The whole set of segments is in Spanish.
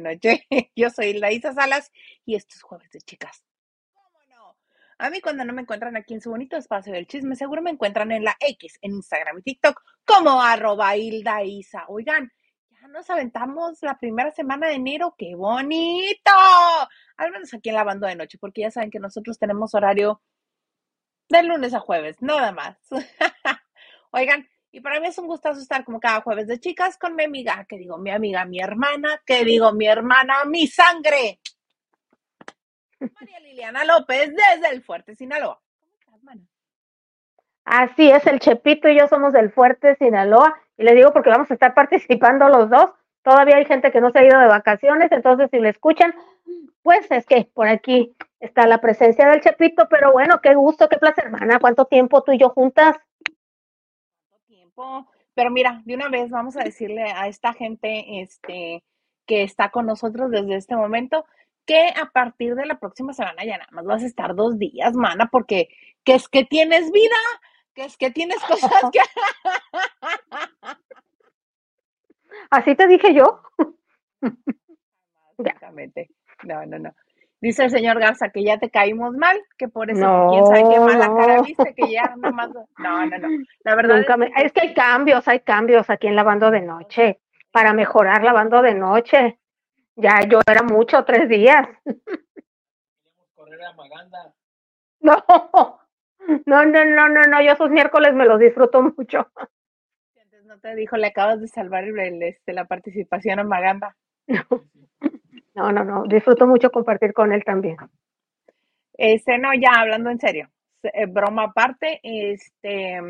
noche. Yo soy Laisa Salas y esto es Jueves de Chicas. A mí cuando no me encuentran aquí en su bonito espacio del chisme, seguro me encuentran en la X, en Instagram y TikTok, como arroba Hilda Isa. Oigan, ya nos aventamos la primera semana de enero. ¡Qué bonito! Al menos aquí en la banda de noche, porque ya saben que nosotros tenemos horario de lunes a jueves, nada más. Oigan, y para mí es un gustazo estar como cada jueves de chicas con mi amiga, que digo mi amiga, mi hermana, que digo mi hermana, mi sangre. María Liliana López desde el Fuerte Sinaloa. Así es, el Chepito y yo somos del Fuerte Sinaloa. Y le digo porque vamos a estar participando los dos. Todavía hay gente que no se ha ido de vacaciones, entonces si le escuchan, pues es que por aquí está la presencia del Chepito, pero bueno, qué gusto, qué placer, hermana. ¿Cuánto tiempo tú y yo juntas? Pero mira, de una vez vamos a decirle a esta gente este, que está con nosotros desde este momento que a partir de la próxima semana ya nada más vas a estar dos días, mana, porque que es que tienes vida, que es que tienes cosas que... Así te dije yo. Exactamente. No, no, no. Dice el señor Garza que ya te caímos mal, que por eso quién sabe qué mala No, cara no. viste, que ya nomás. No, no, no. La verdad Nunca es me... que Es que hay cambios, hay cambios aquí en lavando de noche. Para mejorar lavando de noche. Ya yo era mucho, tres días. correr a Maganda. No, no, no, no, no, no. Yo esos miércoles me los disfruto mucho. antes no te dijo, le acabas de salvar el, el, este, la participación a Maganda. No, no, no. Disfruto mucho compartir con él también. Este, no, ya hablando en serio, se- eh, broma aparte, este,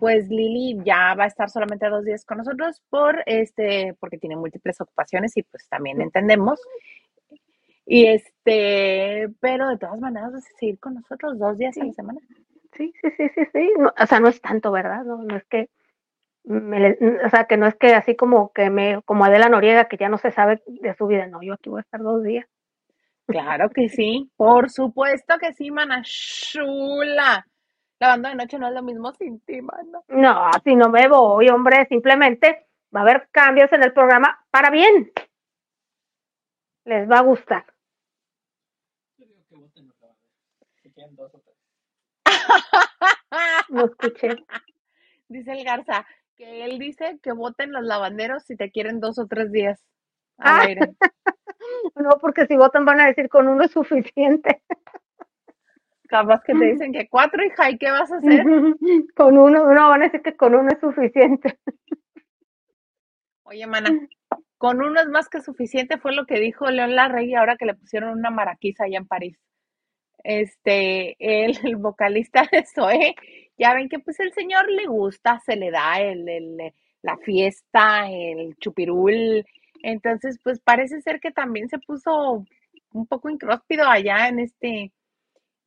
pues Lili ya va a estar solamente dos días con nosotros por este, porque tiene múltiples ocupaciones y pues también entendemos. Y este, pero de todas maneras vas a seguir con nosotros dos días a la semana. Sí, sí, sí, sí, sí. No, o sea, no es tanto, ¿verdad? No, no es que me le- o sea, que no es que así como que me, como Adela Noriega, que ya no se sabe de su vida. No, yo aquí voy a estar dos días. Claro que sí, por supuesto que sí, mana chula. La banda de noche no es lo mismo sin ti, mana. No, si no me voy, hombre, simplemente va a haber cambios en el programa para bien. Les va a gustar. Yo digo que voten los lavaderos. Si quieren dos o tres. No escuché. Dice el Garza que él dice que voten los lavanderos si te quieren dos o tres días al Ah, aire. no, porque si votan van a decir con uno es suficiente. Capaz que te dicen que cuatro, hija, ¿y qué vas a hacer? Con uno, no, van a decir que con uno es suficiente. Oye, mana, con uno es más que suficiente, fue lo que dijo León Larregui ahora que le pusieron una maraquiza allá en París. Este, el, el vocalista de Zoé, ya ven que pues el señor le gusta, se le da el, el- la fiesta, el chupirul. Entonces, pues parece ser que también se puso un poco incróspido allá en este,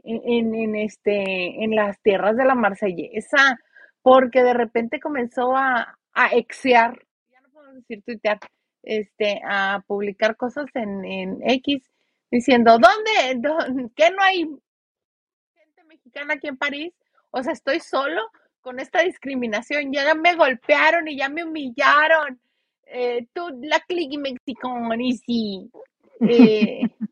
en, en- este, en las tierras de la Marsellesa, porque de repente comenzó a, a exear, ya no podemos decir tuitear, este, a publicar cosas en, en X diciendo, ¿dónde? ¿Dó- ¿Qué no hay gente mexicana aquí en París? O sea, estoy solo con esta discriminación, ya me golpearon y ya me humillaron. Eh, tú, la clique mexicana, y sí. Eh,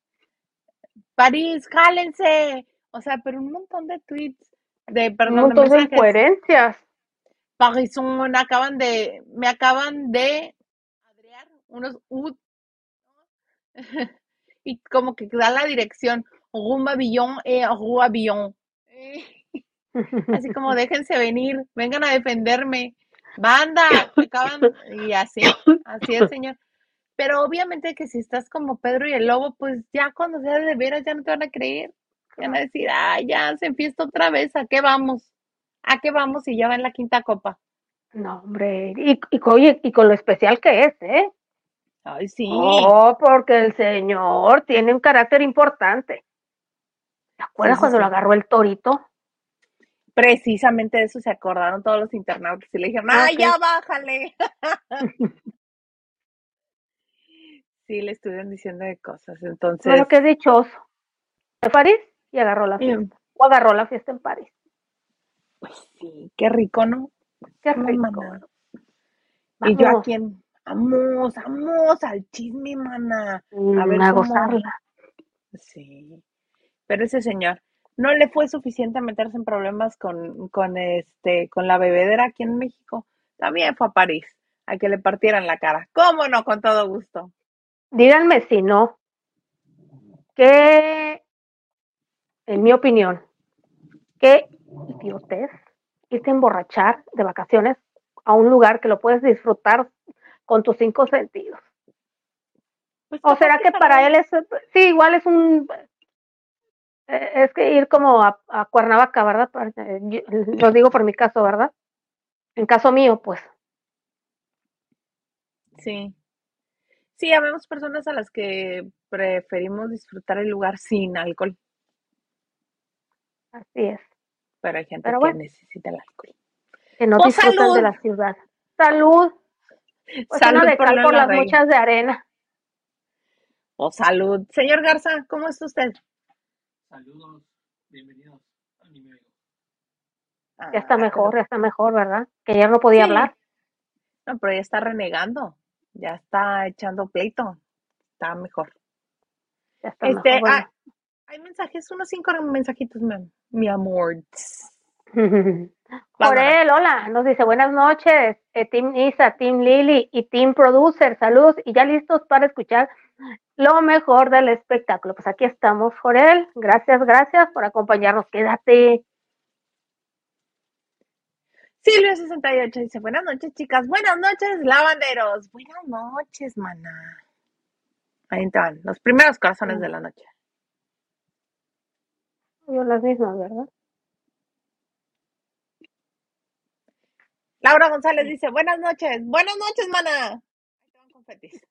París, jálense. O sea, pero un montón de tweets, de, Un perdón, de montón de incoherencias. Parison, acaban de, me acaban de adrear unos ut, y como que da la dirección, rumba Billon, eh, rua Billon. Eh, así como déjense venir, vengan a defenderme. Banda, acaban, y así, así el señor. Pero obviamente que si estás como Pedro y el Lobo, pues ya cuando sea de veras ya no te van a creer. Van a decir, ay, ya se empieza otra vez, ¿a qué vamos? ¿A qué vamos? Y ya va en la quinta copa. No, hombre, y, y, oye, y con lo especial que es, ¿eh? Ay, sí. Oh, porque el señor tiene un carácter importante. ¿Te acuerdas Sí, sí, cuando sí. lo agarró el torito? Precisamente de eso se acordaron todos los internautas y le dijeron, Ah, ¡ay, ya bájale! sí, le estuvieron diciendo de cosas. Entonces, Bueno, qué dichoso. De París y agarró la fiesta. O agarró la fiesta en París. pues sí, qué rico, ¿no? Qué rico. mana. Y yo aquí en, vamos, vamos al chisme, mana. Mm, A ver a cómo- gozarla. Sí. Pero ese señor no le fue suficiente meterse en problemas con, con este, con la bebedera aquí en México. También fue a París a que le partieran la cara. ¿Cómo no? Con todo gusto. Díganme si no. Que, en mi opinión, qué idiotez irte a emborrachar de vacaciones a un lugar que lo puedes disfrutar con tus cinco sentidos. Pues ¿O será que para él es, sí, igual es un, es que ir como a, a Cuernavaca, ¿verdad? Eh, Lo digo por mi caso, ¿verdad? En caso mío, pues. Sí. Sí, habemos personas a las que preferimos disfrutar el lugar sin alcohol, Así es. pero hay gente Pero que bueno. necesita el alcohol. Que no Pues, disfrutan salud. de la ciudad. Salud. Pues Salud de por cal por las muchas de arena. O salud. Señor Garza, ¿cómo está usted? Saludos, bienvenidos a mi medio. Ya está Ah, mejor, pero- ya está mejor, ¿verdad? Que ayer no podía Sí. hablar. No, pero ya está renegando. Ya está echando pleito. Está mejor. Ya está Este, mejor. ah, hay mensajes, unos cinco mensajitos, mi, mi amor. Jorel, hola, nos dice buenas noches, eh, Team Isa, Team Lily y Team Producer, saludos y ya listos para escuchar lo mejor del espectáculo. Pues aquí estamos, Jorel, gracias, gracias por acompañarnos, quédate. Silvia68 dice, buenas noches, chicas. Buenas noches, lavanderos. Buenas noches, maná. Ahí están, los primeros corazones de la noche. Yo las mismas, ¿verdad? Laura González dice, buenas noches. Buenas noches, maná. Ahí te van confetis.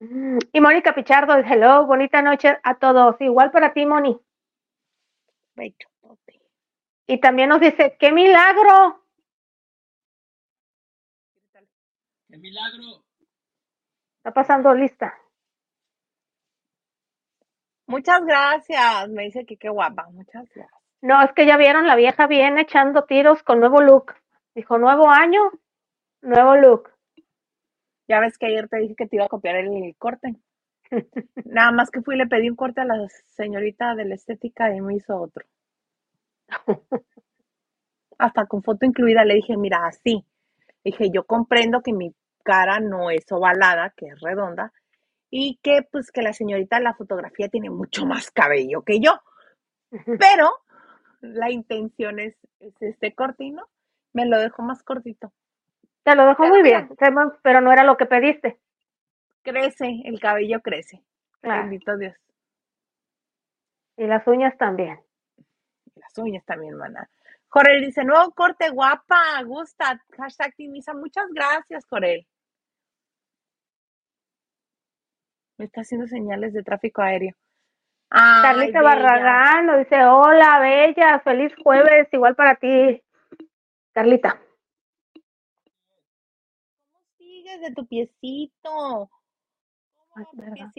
Y Mónica Pichardo, hello, bonita noche a todos, igual para ti, Moni. Y también nos dice, qué milagro. ¡Qué milagro! Está pasando lista. Muchas gracias. Me dice que qué guapa. Muchas gracias. No, es que ya vieron, la vieja viene echando tiros con nuevo look. Dijo, nuevo año, nuevo look. Ya ves que ayer te dije que te iba a copiar el corte. Nada más que fui y le pedí un corte a la señorita de la estética y me hizo otro. Hasta con foto incluida le dije, mira, así. Dije, yo comprendo que mi cara no es ovalada, que es redonda, y que pues que la señorita de la fotografía tiene mucho más cabello que yo. Pero la intención es, es este corte no, me lo dejó más cortito. Te lo dejó muy bien, pero no era lo que pediste. Crece, el cabello crece. Claro. Bendito Dios. Y las uñas también. Y las uñas también, mana. Jorel dice, nuevo corte, guapa, gusta. Hashtag Timisa. Muchas gracias, Jorel. Me está haciendo señales de tráfico aéreo. Ay, Carlita bella. Barragán nos dice, hola, bella, feliz jueves, igual para ti. Carlita, ¿Cómo sigues de tu piecito? ¿Cómo Ay, va tu verdad.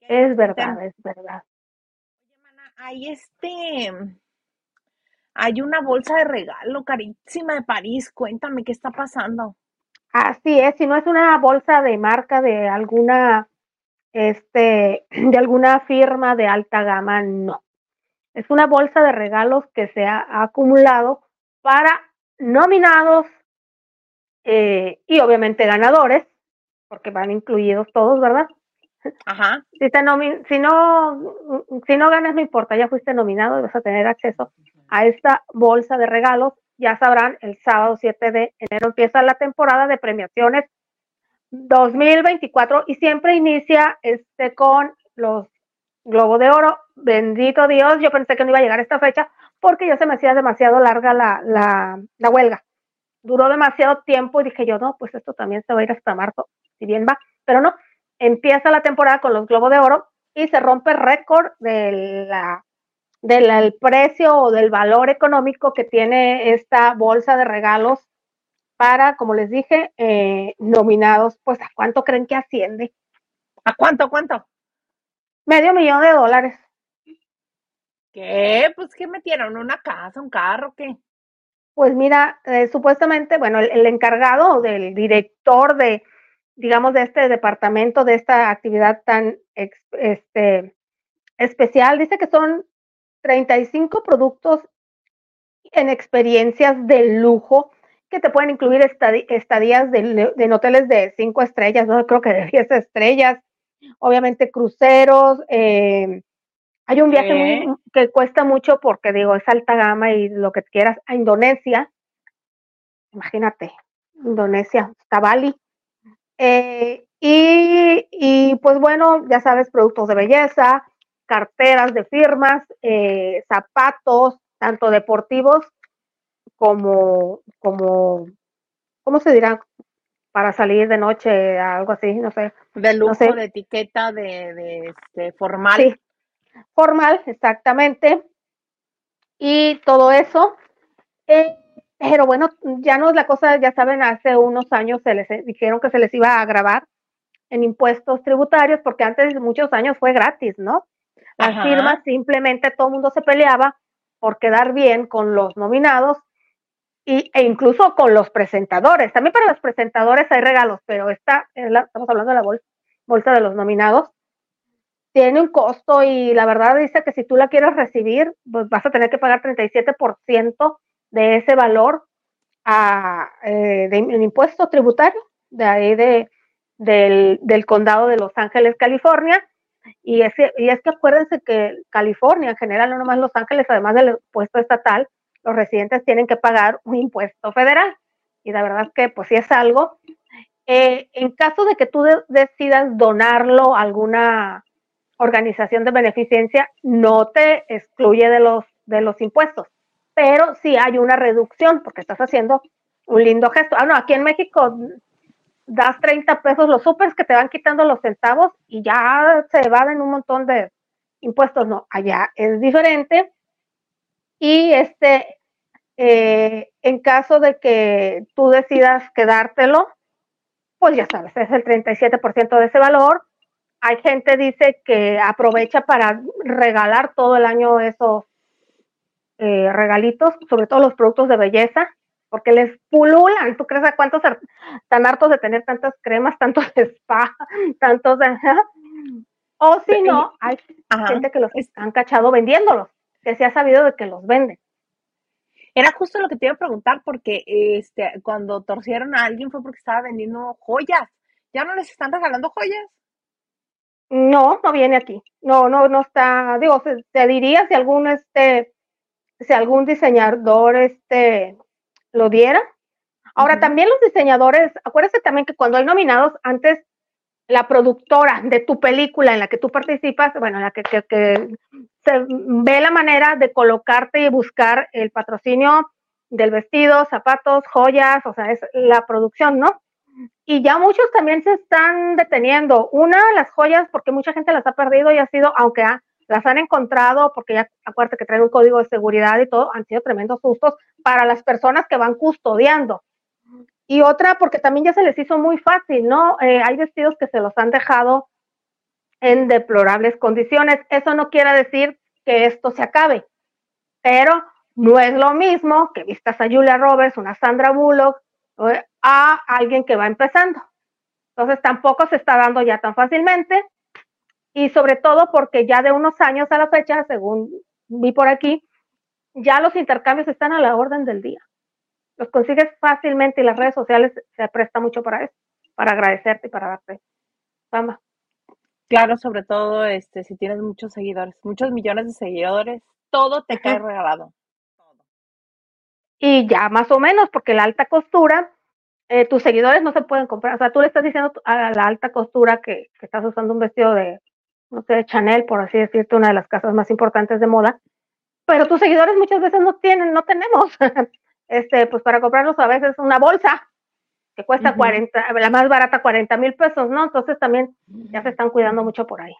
es verdad, es verdad. Oye, mana, hay este... Hay una bolsa de regalo carísima de París. Cuéntame qué está pasando. Así es, si no es una bolsa de marca de alguna, este, de alguna firma de alta gama, no. Es una bolsa de regalos que se ha acumulado para nominados eh, y obviamente ganadores, porque van incluidos todos, ¿verdad? Ajá. Si, te si, no, si no ganas, no importa, ya fuiste nominado y vas a tener acceso a esta bolsa de regalos. Ya sabrán, el sábado 7 de enero empieza la temporada de premiaciones 2024 y siempre inicia este con los Globo de Oro. Bendito Dios, yo pensé que no iba a llegar a esta fecha porque ya se me hacía demasiado larga la, la, la huelga. Duró demasiado tiempo y dije yo, no, pues esto también se va a ir hasta marzo, si bien va, pero no, empieza la temporada con los Globo de Oro y se rompe récord de la del el precio o del valor económico que tiene esta bolsa de regalos para, como les dije, eh, nominados, pues a cuánto creen que asciende? ¿A cuánto, cuánto? Medio millón de dólares. ¿Qué? Pues, ¿qué metieron? ¿Una casa, un carro, qué? Pues mira, eh, supuestamente, bueno, el, encargado del director de, digamos, de este departamento, de esta actividad tan este, especial, dice que son 35 productos en experiencias de lujo que te pueden incluir estadías de, en hoteles de 5 estrellas, no creo que de 10 estrellas, obviamente cruceros, eh, hay un viaje muy, que cuesta mucho porque digo, es alta gama y lo que quieras, a Indonesia, imagínate, Indonesia, hasta Bali. Eh, y, y, pues bueno, ya sabes, productos de belleza, carteras de firmas, eh, zapatos, tanto deportivos como, como, ¿cómo se dirá? Para salir de noche, algo así, no sé. De lujo, sé. de etiqueta, de, de este, formal. Sí, formal, exactamente. Y todo eso. Eh, pero bueno, ya no es la cosa, ya saben, hace unos años se les eh, dijeron que se les iba a grabar en impuestos tributarios, porque antes muchos años fue gratis, ¿no? Las Ajá. firmas simplemente todo el mundo se peleaba por quedar bien con los nominados y, e incluso con los presentadores. También para los presentadores hay regalos, pero esta, es la- estamos hablando de la bolsa, bolsa de los nominados, tiene un costo y la verdad dice que si tú la quieres recibir, pues vas a tener que pagar 37% de ese valor a, eh, de, impuesto tributario de ahí de, del, condado de Los Ángeles, California. Y es, que- y es que acuérdense que California en general, no nomás Los Ángeles, además del impuesto estatal, los residentes tienen que pagar un impuesto federal. Y la verdad es que pues sí es algo. Eh, en caso de que tú de- decidas donarlo a alguna organización de beneficencia, no te excluye de los, de los impuestos, pero sí hay una reducción porque estás haciendo un lindo gesto. Ah, no, aquí en México das 30 pesos los supers que te van quitando los centavos y ya se evaden un montón de impuestos. No, allá es diferente. Y este, eh, en caso de que tú decidas quedártelo, pues ya sabes, es el 37% de ese valor. Hay gente dice que aprovecha para regalar todo el año esos eh, regalitos, sobre todo los productos de belleza, porque les pululan. ¿Tú crees a cuántos tan hartos de tener tantas cremas, tantos spa, tantos de... O si no, hay Ajá. gente que los han cachado vendiéndolos, que se ha sabido de que los venden. Era justo lo que te iba a preguntar porque este, cuando torcieron a alguien fue porque estaba vendiendo joyas. ¿Ya no les están regalando joyas? No, no viene aquí. No, no, no está. Digo, se, te diría si algún este, si algún diseñador este lo diera. Ahora también los diseñadores, acuérdate también que cuando hay nominados, antes la productora de tu película en la que tú participas, bueno, en la que, que, que se ve la manera de colocarte y buscar el patrocinio del vestido, zapatos, joyas, o sea, es la producción, ¿no? Y ya muchos también se están deteniendo. Una, las joyas, porque mucha gente las ha perdido y ha sido, aunque las han encontrado, porque ya acuérdate que traen un código de seguridad y todo, han sido tremendos sustos para las personas que van custodiando. Y otra, porque también ya se les hizo muy fácil, ¿no? Eh, hay vestidos que se los han dejado en deplorables condiciones. Eso no quiere decir que esto se acabe, pero no es lo mismo que vistas a Julia Roberts, una Sandra Bullock, a alguien que va empezando. Entonces tampoco se está dando ya tan fácilmente y sobre todo porque ya de unos años a la fecha, según vi por aquí, ya los intercambios están a la orden del día. Los consigues fácilmente y las redes sociales se presta mucho para eso, para agradecerte y para darte fama. Claro, sobre todo este, si tienes muchos seguidores, muchos millones de seguidores, todo te cae regalado. Y ya más o menos, porque la alta costura, eh, tus seguidores no se pueden comprar. O sea, tú le estás diciendo a la alta costura que, que estás usando un vestido de, no sé, de Chanel, por así decirte, una de las casas más importantes de moda, pero tus seguidores muchas veces no tienen, no tenemos. este, pues para comprarlos a veces una bolsa que cuesta Ujú. 40, la más barata 40 mil pesos, ¿no? Entonces también ya se están cuidando mucho por ahí.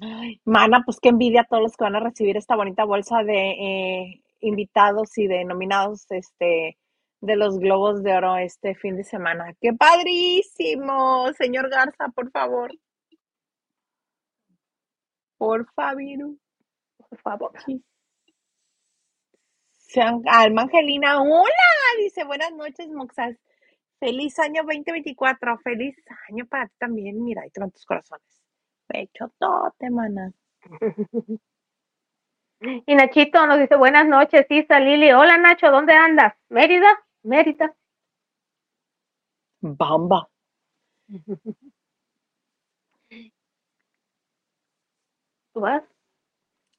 Ay, mana, pues qué envidia a todos los que van a recibir esta bonita bolsa de eh, invitados y de nominados este, de los Globos de Oro este fin de semana. ¡Qué padrísimo! Señor Garza, por favor. Por favor. por favor. Sean, Alma Angelina, hola, dice, buenas noches, Moxas. Feliz año 2024, feliz año para ti también, mira, ahí te van tus corazones. Pecho tote, mana. Y Nachito nos dice, buenas noches, Isa Lili. Hola Nacho, ¿dónde andas? Mérida, Mérida. Bamba. ¿Tú vas?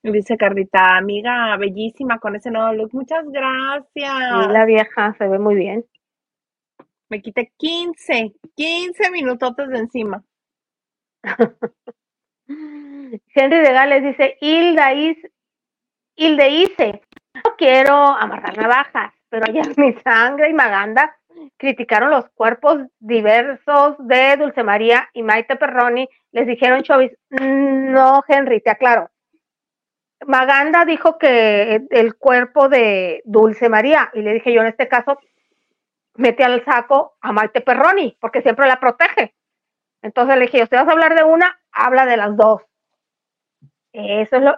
Dice Carlita, amiga, bellísima con ese nuevo look. Muchas gracias. la vieja se ve muy bien. Me quité 15, 15 minutotes de encima. Henry de Gales dice, Hilda, Is, Ice, no quiero amarrar navajas, pero ayer mi sangre y Maganda criticaron los cuerpos diversos de Dulce María y Maite Perroni. Les dijeron, Chovis, no, Henry, te aclaro. Maganda dijo que el cuerpo de Dulce María, y le dije yo en este caso, mete al saco a Maite Perroni, porque siempre la protege. Entonces le dije, usted vas a hablar de una, habla de las dos. Eso es lo.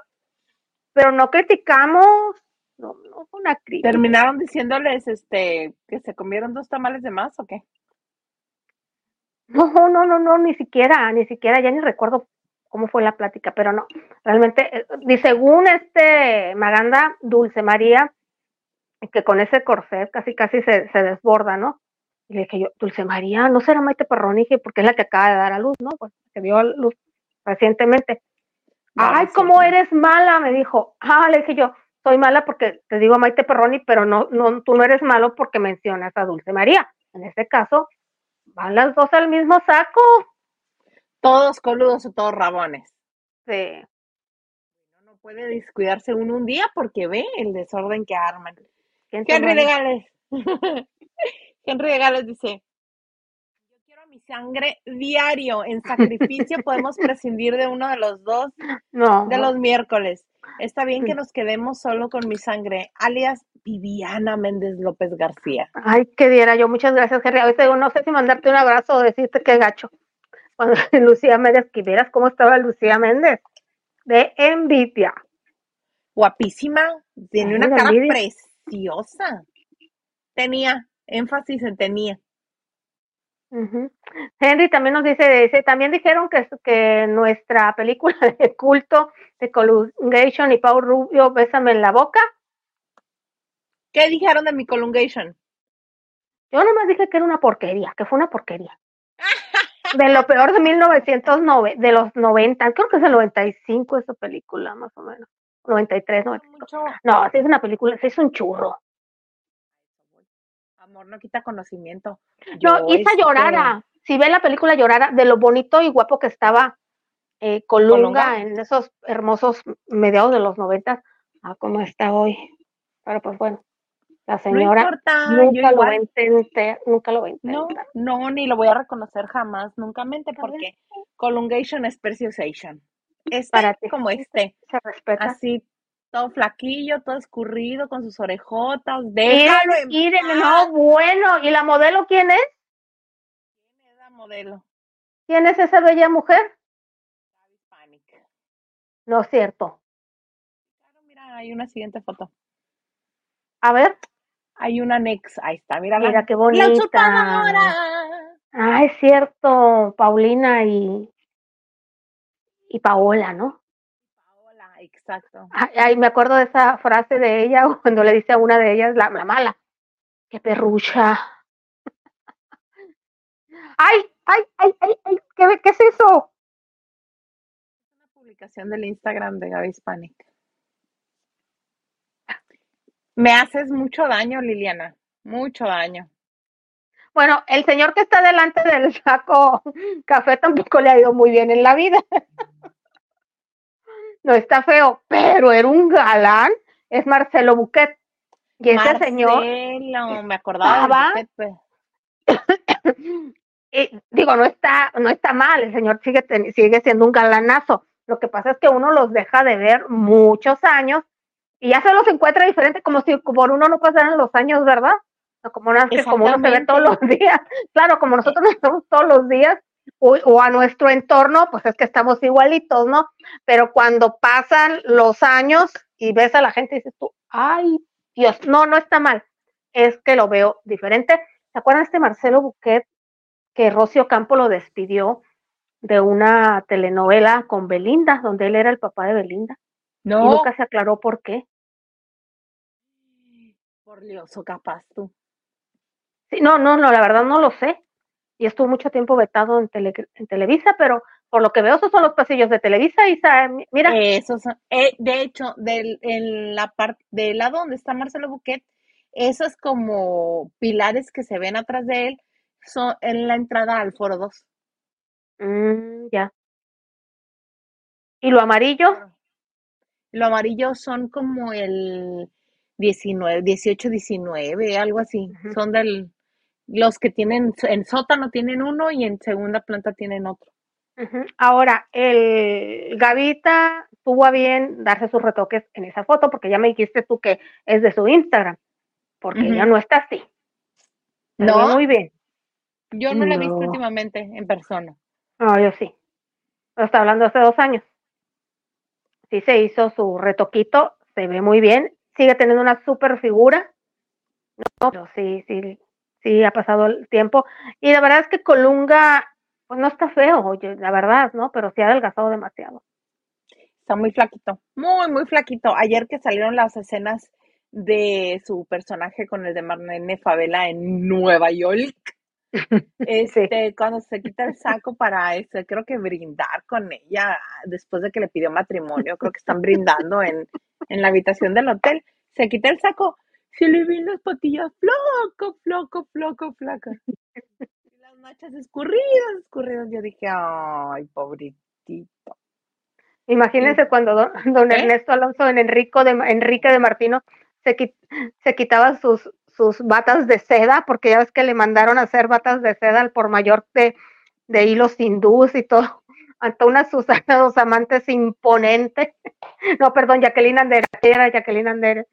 Pero no criticamos, no, no fue una crítica. Terminaron diciéndoles este que se comieron dos tamales de más o qué? No, no, no, no, ni siquiera, ni siquiera, ya ni recuerdo cómo fue la plática, pero no, realmente, eh, y según este Maganda Dulce María, que con ese corset casi casi se, se desborda, ¿no? Y le dije yo, Dulce María, ¿no será Maite Perroni? Porque es la que acaba de dar a luz, ¿no? Pues que dio a luz recientemente. No, Ay, ¿cómo eres mala? Me dijo. Ah, le dije yo, soy mala porque te digo Maite Perroni, pero no, no, tú no eres malo porque mencionas a Dulce María. En este caso, van las dos al mismo saco. Todos coludos o todos rabones. Sí. No, no puede descuidarse uno un día porque ve el desorden que arman. ¿Quién te Henry de manda? Gales. Henry de Gales dice, sangre diario. En sacrificio podemos prescindir de uno de los dos No. de los miércoles. Está bien que nos quedemos solo con mi sangre, alias Viviana Méndez López García. Ay, que diera yo. Muchas gracias, Henry. A veces digo, no sé si mandarte un abrazo o decirte qué gacho. Cuando Lucía Méndez, que vieras cómo estaba Lucía Méndez. De envidia. Guapísima, tiene Ay, una cara envidia. preciosa. Tenía, énfasis en tenía. Henry también nos dice, dice, también dijeron que, que nuestra película de culto de Colungation y Pau Rubio, Bésame en la boca, ¿Qué dijeron de mi Colungation? yo nomás dije que era una porquería, que fue una porquería. De lo peor de 1909, de los 90, creo que es el 95 esa película, más o menos. 93, 95. Mucho No, sí es una película, sí es un churro. Amor no quita conocimiento. No, Yo, Isa este, llorara. Si ve la película llorara de lo bonito y guapo que estaba eh, Colunga, Colunga. en esos hermosos mediados de los noventas, a cómo está hoy. Pero pues bueno, la No señora importa, yo nunca lo entender, nunca lo No, no, ni lo voy a reconocer jamás, nunca mente, porque Colungation es Preciosation. Este, Para ti. como este, Se respeta. así, todo flaquillo, todo escurrido, con sus orejotas, déjalo en no, bueno, ¿y la modelo quién es? ¿Quién es la modelo? ¿Quién es esa bella mujer? Panic. No es cierto. Claro, mira, hay una siguiente foto. A ver, Hay una next, ahí está, mira, mira qué la bonita. usurpadora. Ah, es cierto, Paulina y, y Paola, ¿no? Exacto. Ay, ay, me acuerdo de esa frase de ella cuando le dice a una de ellas, la, la mala, qué perrucha. Ay, ay, ay, ay, ay, ¿qué, qué es eso? Una publicación del Instagram de Gaby Hispanic. Me haces mucho daño, Liliana, mucho daño. Bueno, el señor que está delante del saco café tampoco le ha ido muy bien en la vida. No está feo, pero era un galán, es Marcelo Buquet. Y ese señor, Marcelo, me acordaba estaba- pues. eh, digo, no está, no está mal, el señor sigue, sigue siendo un galanazo. Lo que pasa es que uno los deja de ver muchos años y ya se los encuentra diferente, como si por uno no pasaran los años, ¿verdad? Como, no, es que como uno se ve todos los días. Claro, como nosotros nos vemos todos los días, o, o a nuestro entorno, pues es que estamos igualitos, ¿no? Pero cuando pasan los años y ves a la gente y dices tú, ay, Dios, no, no está mal, es que lo veo diferente. ¿Se acuerdan de este Marcelo Buquet que Rocio Campo lo despidió de una telenovela con Belinda, donde él era el papá de Belinda? Y No, nunca se aclaró por qué. por Dios, o capaz tú. Sí, no, no, no, la verdad no lo sé. Y estuvo mucho tiempo vetado en, tele- en Televisa, pero por lo que veo, esos son los pasillos de Televisa. Isa, mi- mira, Esos son- eh, de hecho, del, en la parte del lado donde está Marcelo Buquet, esos como pilares que se ven atrás de él son en la entrada al Foro 2. mm, ya. ¿Y lo amarillo? Lo amarillo son como el 19, 18, 19, algo así. Son del, los que tienen, en sótano tienen uno y en segunda planta tienen otro. Ahora, el Gavita tuvo a bien darse sus retoques en esa foto, porque ya me dijiste tú que es de su Instagram, porque Ujú. ella no está así. ¿No? muy bien. Yo no la he visto últimamente en persona. No, yo sí. Lo está hablando hace dos años. Sí se hizo su retoquito, se ve muy bien, sigue teniendo una super figura. No, pero sí, sí, sí ha pasado el tiempo. Y la verdad es que Colunga, pues no está feo, oye, la verdad, ¿no? Pero sí ha adelgazado demasiado. Está muy flaquito, muy, muy flaquito. Ayer que salieron las escenas de su personaje con el de Marlene Favela en Nueva York, este, cuando se quita el saco para, este, creo que brindar con ella después de que le pidió matrimonio, creo que están brindando en, en la habitación del hotel, se quita el saco, se le ven las patillas flaco, flaco, flaco, flaca. Y las manchas escurridas, escurridas. Yo dije, ay, pobrecito. Imagínense cuando don, don ¿Eh? Ernesto Alonso en Enrico de, Enrique de Martino se, qui- se quitaba sus, sus batas de seda, porque ya ves que le mandaron a hacer batas de seda al por mayor de, de hilos hindús y todo, ante una Susana dos amantes imponente. No, perdón, Jacqueline Andere, era Jacqueline Andere.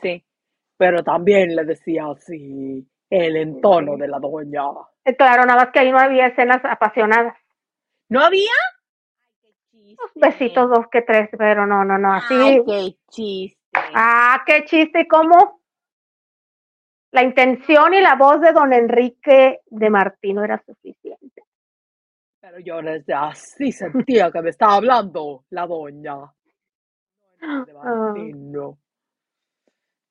Sí, pero también le decía así el entono de la doña. Eh, Claro, nada más que ahí no había escenas apasionadas. ¿No había? Unos besitos dos que tres, pero no, no, no, así. Ay, qué chiste. Ah, qué chiste, ¿y cómo? La intención y la voz de don Enrique de Martino era suficiente. Pero yo desde así sentía que me estaba hablando la doña. De. Martino.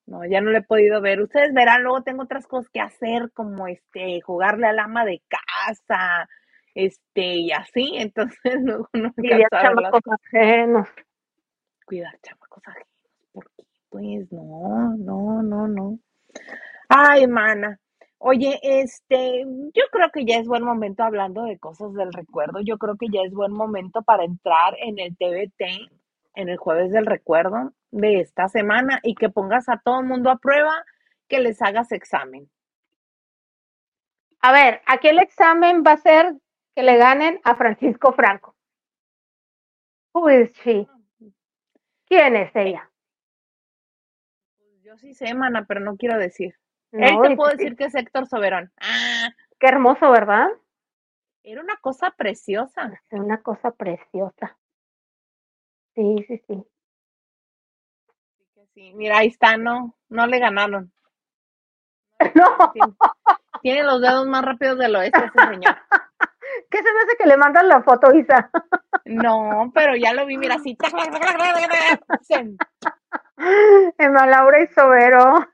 No, ya no le he podido ver. Ustedes verán, luego tengo otras cosas que hacer, como este, jugarle al ama de casa, este, y así. Entonces, luego no las chamacos ajenos. cuidar chamacos ajenos. ¿Por qué? Pues no, no, no, no. Ay, mana. Oye, este, yo creo que ya es buen momento hablando de cosas del recuerdo. Yo creo que ya es buen momento para entrar en el TBT, en el jueves del recuerdo de esta semana y que pongas a todo el mundo a prueba, que les hagas examen. A ver, aquí el examen va a ser que le ganen a Francisco Franco. Who is she? ¿Quién es ella? Pues yo sí sé, mana, pero no quiero decir. Él No, te y- puedo decir que es Héctor Soberón. Ah, Qué hermoso, ¿verdad? era una cosa preciosa. Es una cosa preciosa. Sí, sí, sí. Sí, mira, ahí está, no, no le ganaron. No, Tiene, tiene los dedos más rápidos del oeste ese señor. ¿qué se me hace que le mandan la foto, Isa? No, pero ya lo vi, mira, así. Emma Laura y Sobero.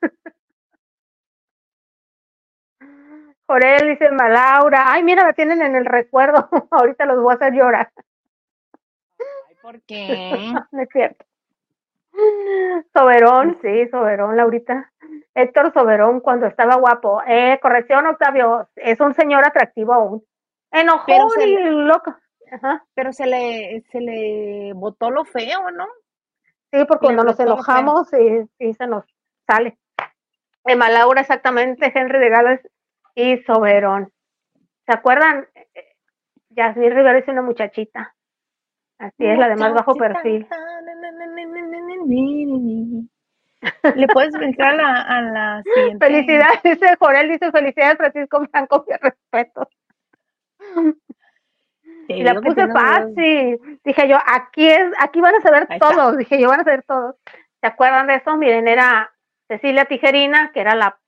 Jorel dice Emma Laura. Ay, mira, la tienen en el recuerdo. Ahorita los voy a hacer llorar. Ay, ¿por qué? No es cierto. Soberón, sí, Soberón, Laurita. Héctor Soberón cuando estaba guapo. Eh, corrección, Octavio. Es un señor atractivo aún. Enojón se y loco. Ajá. Pero se le, se le botó lo feo, ¿no? Sí, porque cuando nos enojamos, sí, sí se nos sale. Emma Laura, exactamente, Henry de Gales y Soberón. ¿Se acuerdan? Eh, Yasmín Rivera es una muchachita. Así es, la de más bajo perfil. ¿Le puedes brincar a la, a la siguiente? Felicidades, dice Jorel, dice felicidades Francisco Franco, que respeto. y la puse unos- fácil. Dije yo, aquí es, aquí van a saber Ahí está. todos. Dije yo, van a saber todos. ¿Se acuerdan de eso? Miren, era Cecilia Tijerina, que era la,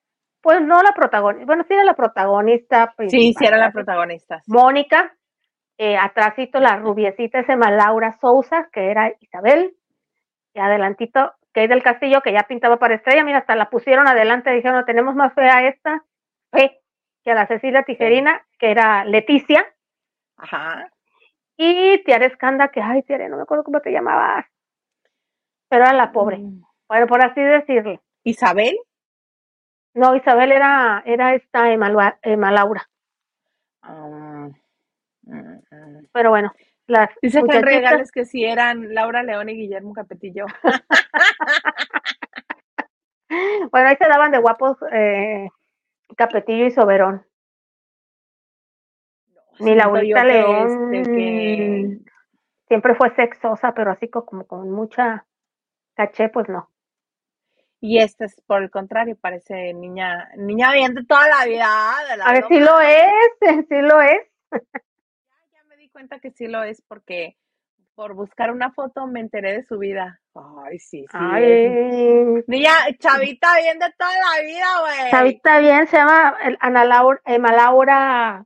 pues no la protagonista, bueno, sí era la protagonista. Sí, sí era la protagonista. sí. Mónica, eh, atrásito la rubiecita se llama Laura Sousa, que era Isabel, y adelantito Kate del Castillo, que ya pintaba para estrella, mira, hasta la pusieron adelante, dijeron, no tenemos más fe a esta, fe, que a la Cecilia Tijerina, que era Leticia, Ajá. y Tiare Escanda, que, ay, Tiare, no me acuerdo cómo te llamabas, pero era la pobre, Mm. bueno, por así decirlo. Isabel. No, Isabel era, era esta Emma, Laura, Ah, mm, mm. pero bueno, las Dice Henry muchachitas- Gales que sí eran Laura León y Guillermo Capetillo. Bueno, ahí se daban de guapos eh, Capetillo y Soberón. Ni Laurita que, León este, que- siempre fue sexosa, pero así co- como con mucha caché, pues no. Y esta es por el contrario, parece niña, niña bien de toda la vida. De la A ver, loca. sí lo es, sí lo es. Cuenta que sí lo es porque por buscar una foto me enteré de su vida. Ay, sí, sí. Ay, Niña, chavita bien de toda la vida, güey. Chavita bien, se llama Ana Laura, Emma Laura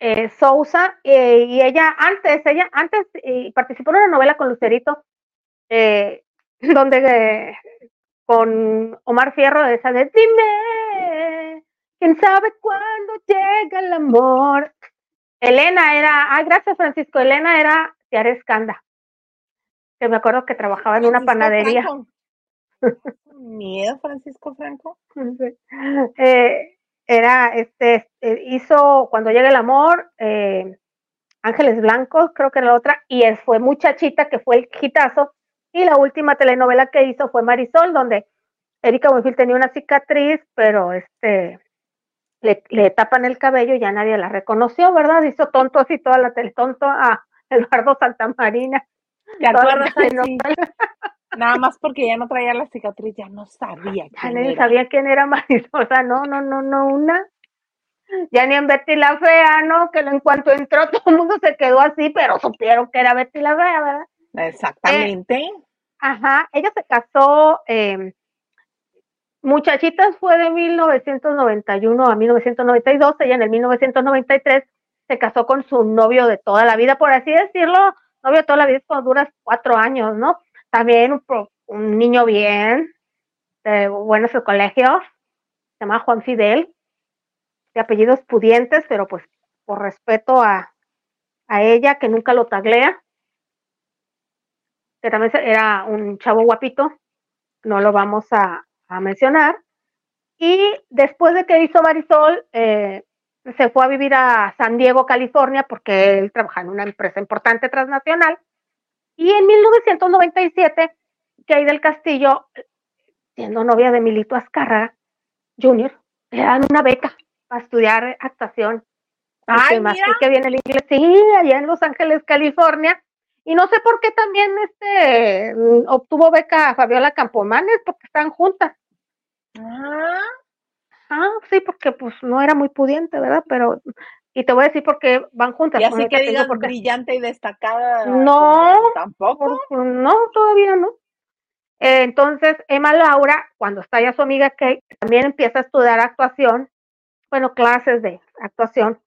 eh, Sousa, eh, y ella antes, ella antes eh, participó en una novela con Lucerito, eh, donde eh, con Omar Fierro, de esa de Dime, quién sabe cuándo llega el amor. Elena era, ay, gracias Francisco, Elena era Tiara Escanda, que me acuerdo que trabajaba en una panadería. Franco. Miedo, Francisco Franco. Sí. Eh, era, este, eh, hizo Cuando llega el amor, eh, Ángeles Blancos, creo que era la otra, y él fue Muchachita, que fue el hitazo, y la última telenovela que hizo fue Marisol, donde Erika Buenfil tenía una cicatriz, pero este, le, le tapan el cabello y ya nadie la reconoció, ¿verdad? Hizo tonto así toda la tele, tonto a Eduardo Santamarina. Nada más porque ya no traía la cicatriz, ya no sabía Ya quién era. sabía quién era Marisol, o sea, no, no, no, no, una. Ya ni en Betty la Fea, ¿no? Que en cuanto entró todo el mundo se quedó así, pero supieron que era Betty la Fea, ¿verdad? Exactamente. Ajá, ella se casó, eh, Muchachitas fue de 1991 a 1992, ella en el 1993 se casó con su novio de toda la vida, por así decirlo, novio de toda la vida es cuando duras cuatro años, ¿no? También un, niño bien, de buenos colegios, se llama Juan Fidel, de apellidos pudientes, pero pues por respeto a, a ella, que nunca lo taglea, que también era un chavo guapito, no lo vamos a, a mencionar. Y después de que hizo Marisol, eh, se fue a vivir a San Diego, California, porque él trabajaba en una empresa importante transnacional. Y en 1997, Kay del Castillo, siendo novia de Milito Azcárraga Jr., le dan una beca para estudiar actuación. y Ay, que más que bien el inglés, sí, allá en Los Ángeles, California. Y no sé por qué también este mm, obtuvo beca Fabiola Campomanes, porque están juntas. Ah, Ah, sí, porque pues no era muy pudiente, ¿verdad? Pero, y te voy a decir por qué van juntas. y así que digas por qué. brillante y destacada. No. como Tampoco. Por- no, todavía no. Eh, entonces, Emma Laura, cuando está ya su amiga Kate, también empieza a estudiar actuación, bueno, clases de actuación,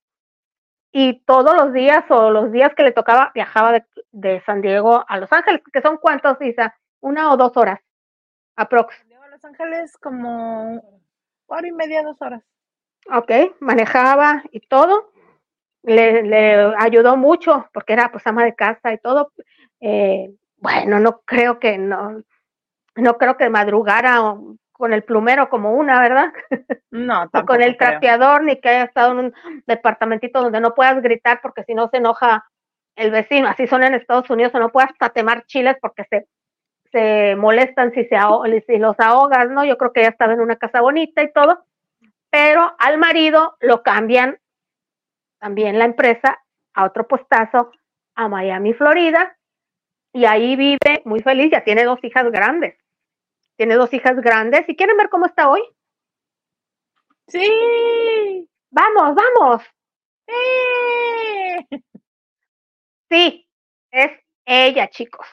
y todos los días o los días que le tocaba viajaba de, de San Diego a Los Ángeles, que son cuántos, Isa, una o dos horas, aprox. A Los Ángeles como hora y media, dos horas. Ok, manejaba y todo. Le, le ayudó mucho porque era pues ama de casa y todo. Eh, bueno, no creo que no, no creo que madrugara o- con el plumero como una, ¿verdad? No, tampoco con el trapeador, ni que haya estado en un departamentito donde no puedas gritar porque si no se enoja el vecino. Así son en Estados Unidos, o no puedas tatemar chiles porque se, se molestan si, se si los ahogas, ¿no? Yo creo que ella estaba en una casa bonita y todo, pero al marido lo cambian también la empresa a otro puestazo a Miami, Florida, y ahí vive muy feliz, ya tiene dos hijas grandes. Tiene dos hijas grandes. ¿Y quieren ver cómo está hoy? Sí. Vamos, vamos. Sí. Sí, es ella, chicos.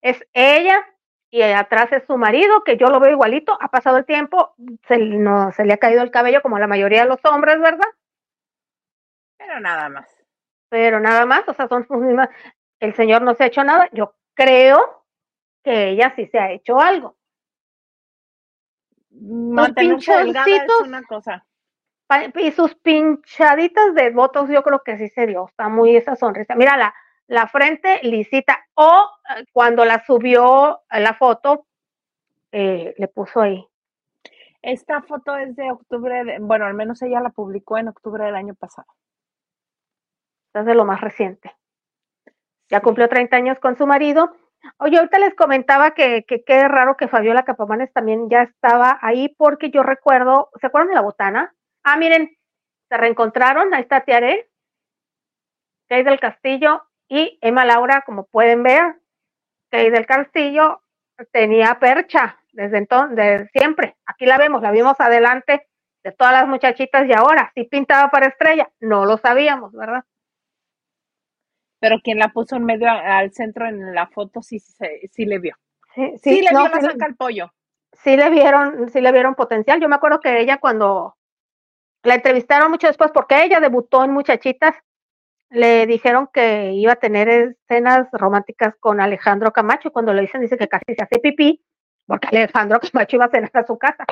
Es ella y atrás es su marido, que yo lo veo igualito. Ha pasado el tiempo, se, no, se le ha caído el cabello como a la mayoría de los hombres, ¿verdad? Pero nada más. Pero nada más, o sea, son sus mismas. El señor no se ha hecho nada. Yo creo que ella sí se ha hecho algo. Mantenerse delgada es una cosa. Y sus pinchaditas de votos, yo creo que sí se dio. Está muy esa sonrisa. Mira la, la frente lisita. O eh, cuando la subió la foto, eh, le puso ahí. Esta foto es de octubre, de, bueno, al menos ella la publicó en octubre del año pasado. Es de lo más reciente. Ya cumplió 30 años con su marido. Oye, ahorita les comentaba que qué raro que Fabiola Capamanes también ya estaba ahí porque yo recuerdo, ¿se acuerdan de la botana? Ah, miren, se reencontraron, ahí está Tiare, Kay del Castillo y Emma Laura, como pueden ver, Kay del Castillo tenía percha desde entonces, desde siempre. Aquí la vemos, la vimos adelante de todas las muchachitas y ahora, si pintaba para estrella, no lo sabíamos, ¿verdad? Pero quien la puso en medio al centro en la foto sí, sí, le vio. Sí, sí, le vio la saca al pollo. Sí le vieron, sí le vieron potencial. Yo me acuerdo que ella cuando la entrevistaron mucho después porque ella debutó en Muchachitas. Le dijeron que iba a tener escenas románticas con Alejandro Camacho. Cuando le dicen, dice que casi se hace pipí porque Alejandro Camacho iba a cenar a su casa.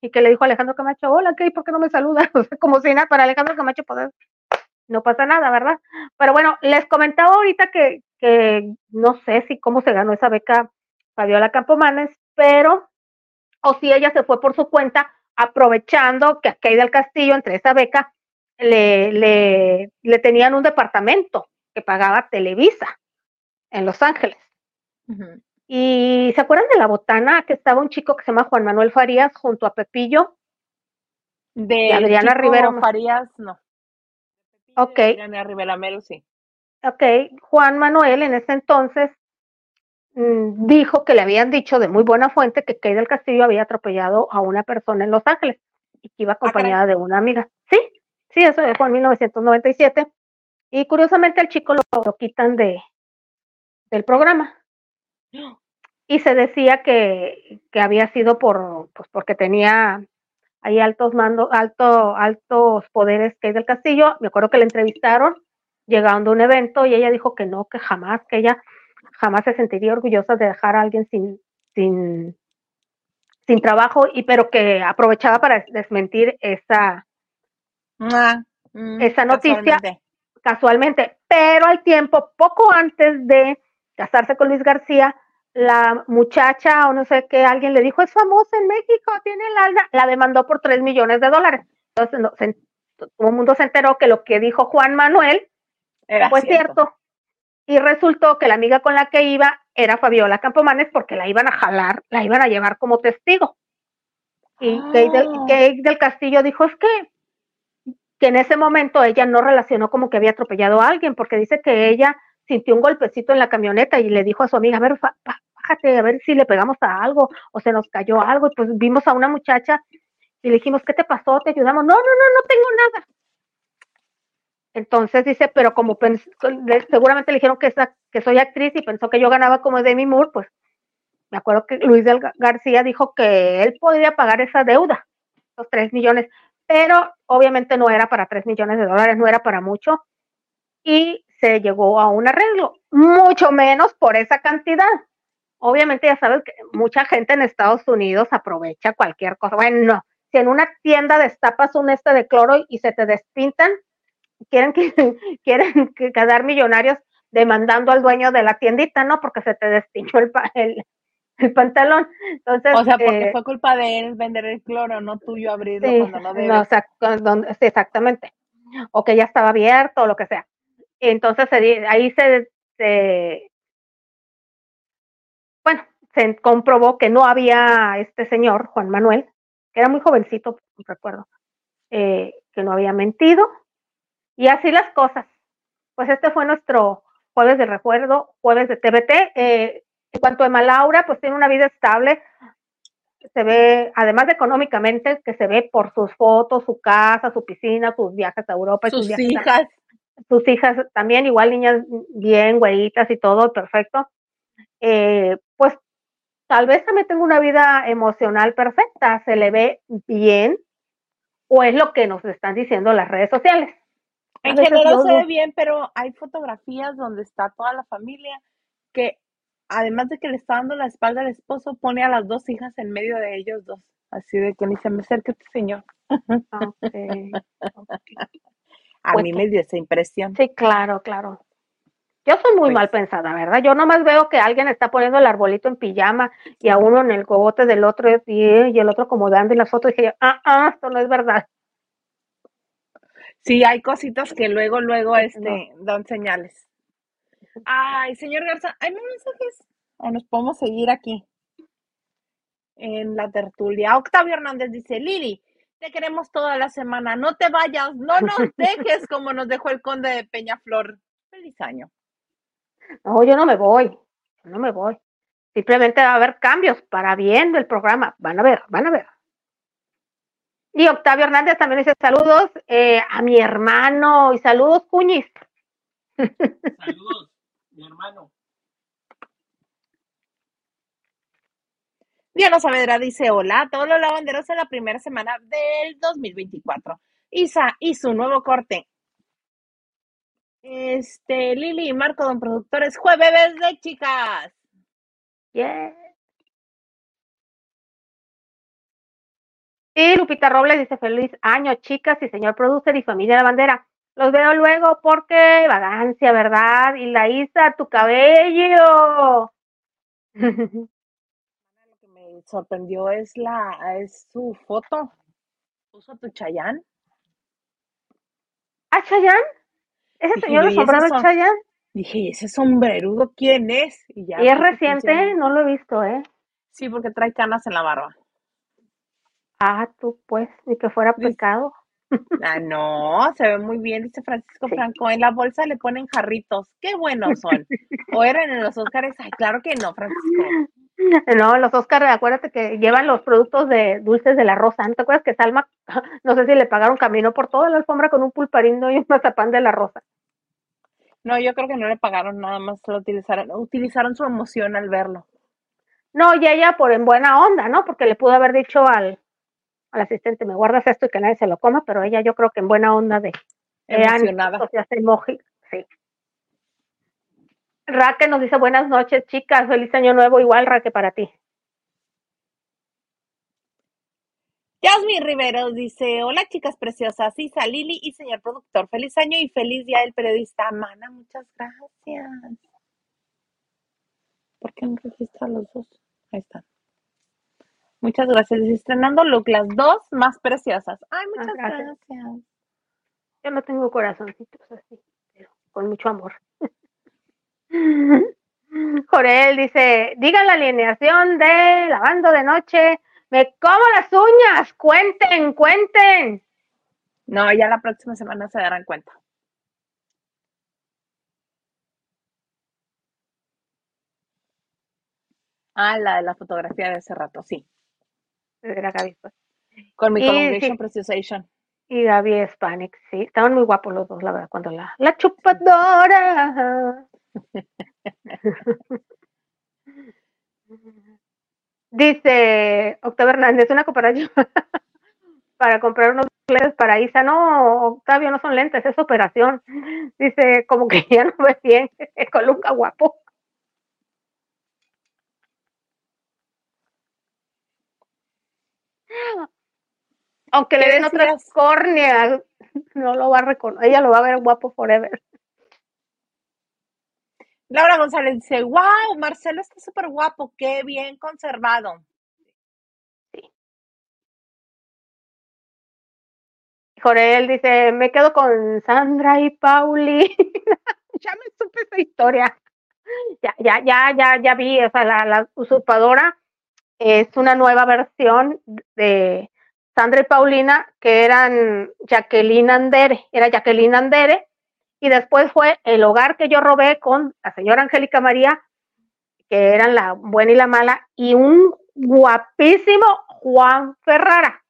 Y que le dijo a Alejandro Camacho, hola, ¿qué? ¿Por qué no me saludas? como si nada, para Alejandro Camacho poder, no pasa nada, ¿verdad? Pero bueno, les comentaba ahorita que, que no sé si cómo se ganó esa beca Fabiola Campomanes, pero, o si ella se fue por su cuenta, aprovechando que aquí del Castillo, entre esa beca, le, le, le, tenían un departamento que pagaba Televisa en Los Ángeles. Y se acuerdan de la botana que estaba un chico que se llama Juan Manuel Farías junto a Pepillo. De Adriana Rivero Farías, no. Ok. Adriana Rivera Melo, sí. Ok, Juan Manuel en ese entonces Mm, dijo que le habían dicho de muy buena fuente que Kay del Castillo había atropellado a una persona en Los Ángeles y que iba ah, acompañada de una amiga. Sí, sí, eso fue en 1997. Y curiosamente al chico lo, quitan de del programa. Y se decía que, que había sido por, pues porque tenía ahí altos mandos, alto, altos poderes Kay del Castillo. Me acuerdo que le entrevistaron llegando a un evento y ella dijo que no, que jamás, que ella jamás se sentiría orgullosa de dejar a alguien sin, sin, sin trabajo, y pero que aprovechaba para desmentir esa, ah, mm, esa noticia casualmente. Pero al tiempo, poco antes de casarse con Luis García, la muchacha o no sé qué, alguien le dijo, es famosa en México, tiene la, la demandó por 3 millones de dólares. Entonces, todo el mundo se enteró que lo que dijo Juan Manuel Era fue cierto y resultó que la amiga con la que iba era Fabiola Campomanes porque la iban a jalar, la iban a llevar como testigo. Y Kate, del, del, Castillo dijo, es que, que en ese momento ella no relacionó como que había atropellado a alguien, porque dice que ella sintió un golpecito en la camioneta y le dijo a su amiga, a ver, bájate, a ver si le pegamos a algo o se nos cayó algo. Y pues vimos a una muchacha y le dijimos, ¿qué te pasó? ¿Te ayudamos? No, no, no, no tengo nada. Entonces dice, pero como seguramente le dijeron que, que soy actriz y pensó que yo ganaba como Demi Moore, pues me acuerdo que Luis del García dijo que él podría pagar esa deuda, los tres millones, pero obviamente no era para tres millones de dólares, no era para mucho, y se llegó a un arreglo, mucho menos por esa cantidad. Obviamente ya sabes que mucha gente en Estados Unidos aprovecha cualquier cosa. Bueno, si en una tienda destapas un este de cloro y se te despintan, quieren, que, quieren quedar millonarios demandando al dueño de la tiendita, ¿no? Porque se te destiñó el, el, el pantalón. Entonces, o sea, porque eh, fue culpa de él vender el cloro, no tuyo abrirlo cuando no debes. No, sí, exactamente. O que ya estaba abierto o lo que sea. Entonces ahí se, se, se comprobó que no había este señor, Juan Manuel, que era muy jovencito, recuerdo, eh, que no había mentido, y así las cosas. Pues este fue nuestro jueves de recuerdo, jueves de TBT. Eh, en cuanto a Malaura, pues tiene una vida estable. Se ve, además de económicamente, que se ve por sus fotos, su casa, su piscina, sus viajes a Europa. sus, hijas. sus hijas también, igual niñas bien, güeritas y todo, perfecto. Eh, pues tal vez también tenga una vida emocional perfecta, se le ve bien, o es lo que nos están diciendo las redes sociales. A En general se ve bien, pero hay fotografías donde está toda la familia que además de que le está dando la espalda al esposo, pone a las dos hijas en medio de ellos dos. Así de que ni se me acerque este señor. Ah, ok, ok. A Pues mí que- me dio esa impresión. Sí, claro, claro. Yo soy muy Pues- mal pensada, ¿verdad? Yo nomás veo que alguien está poniendo el arbolito en pijama y a uno en el cogote del otro y, y el otro acomodando y las fotos y dije, ah, ah, esto no es verdad. Sí, hay cositas que luego, luego, este, dan señales. Ay, señor Garza, ¿hay más mensajes? ¿O nos podemos seguir aquí? En la tertulia. Octavio Hernández dice, Lili, te queremos toda la semana. No te vayas, no nos dejes como nos dejó el conde de Peñaflor. Feliz año. No, yo no me voy, yo no me voy. Simplemente va a haber cambios para bien del programa. Van a ver, van a ver. Y Octavio Hernández también dice saludos eh, a mi hermano y saludos, Cuñis. Saludos, mi hermano. Diana Saavedra dice, hola, todos los lavanderos en la primera semana del 2024. Isa y su nuevo corte. Este, Lili y Marco, don productores, jueves de chicas. Yeah. Y Lupita Robles dice feliz año, chicas y señor producer y familia de la bandera. Los veo luego porque vagancia, ¿verdad? Y la Isa, tu cabello. Lo que me sorprendió es la, es su foto. Puso tu Chayán. ¿Ah, Chayanne? ¿Ese Dije señor yo, de ¿y ese sombrero es Chayanne? Dije, ¿y ese sombrerudo quién es? Y ya ¿Y es que reciente? No lo he visto, ¿eh? Sí, porque trae canas en la barba. Ah, tú pues, ni que fuera Dice- pecado. Ah, no, se ve muy bien, dice Francisco Sí. Franco. En la bolsa le ponen jarritos. Qué buenos son. O eran en los Óscares. Ay, claro que no, Francisco. No, los Oscar, acuérdate que llevan los productos de dulces de la rosa. ¿No te acuerdas que Salma, no sé si le pagaron camino por toda la alfombra con un pulparindo y un mazapán de la rosa? No, yo creo que no le pagaron nada más, lo utilizaron, utilizaron su emoción al verlo. No, y ella por en buena onda, ¿no? Porque le pudo haber dicho al, al asistente, me guardas esto y que nadie se lo coma, pero ella yo creo que en buena onda de, Emocionada. o sea, hace emoji, sí. Raque nos dice buenas noches, chicas, feliz año nuevo, igual Raque para ti. Yasmin Riveros dice, hola chicas preciosas, Isa, Lili y señor productor, feliz año y feliz día del periodista. Mana, muchas gracias. ¿Por qué no registra los dos? Ahí están. Muchas gracias. Dice, estrenando look, las dos más preciosas. Ay, muchas gracias. gracias. Yo no tengo corazoncitos así, pero con mucho amor. Jorel dice, digan la alineación de lavando de noche, me como las uñas, cuenten, cuenten. No, ya la próxima semana se darán cuenta. Ah, la de la fotografía de hace rato, sí. Con mi Sí, Congregation. Preciosation. Y Gaby Hispanic, sí, estaban muy guapos los dos, la verdad, cuando la, la chupadora. Dice Octavio Hernández, una cooperativa para comprar unos lentes para Isa. No, Octavio, no son lentes, es operación. Dice, como que ya no ve bien, Colunga guapo. Aunque le ¿Qué den otra decías? córnea, no lo va a reconocer, ella lo va a ver guapo forever. Laura González dice, wow, Marcelo está súper guapo, qué bien conservado. Jorel dice, me quedo con Sandra y Pauli. ya me supe esa historia. Ya, ya, ya, ya, ya vi, o sea, la usurpadora es una nueva versión de Sandra y Paulina, que eran Jacqueline Andere, era Jacqueline Andere, y después fue El hogar que yo robé con la señora Angélica María, que eran la buena y la mala, y un guapísimo Juan Ferrara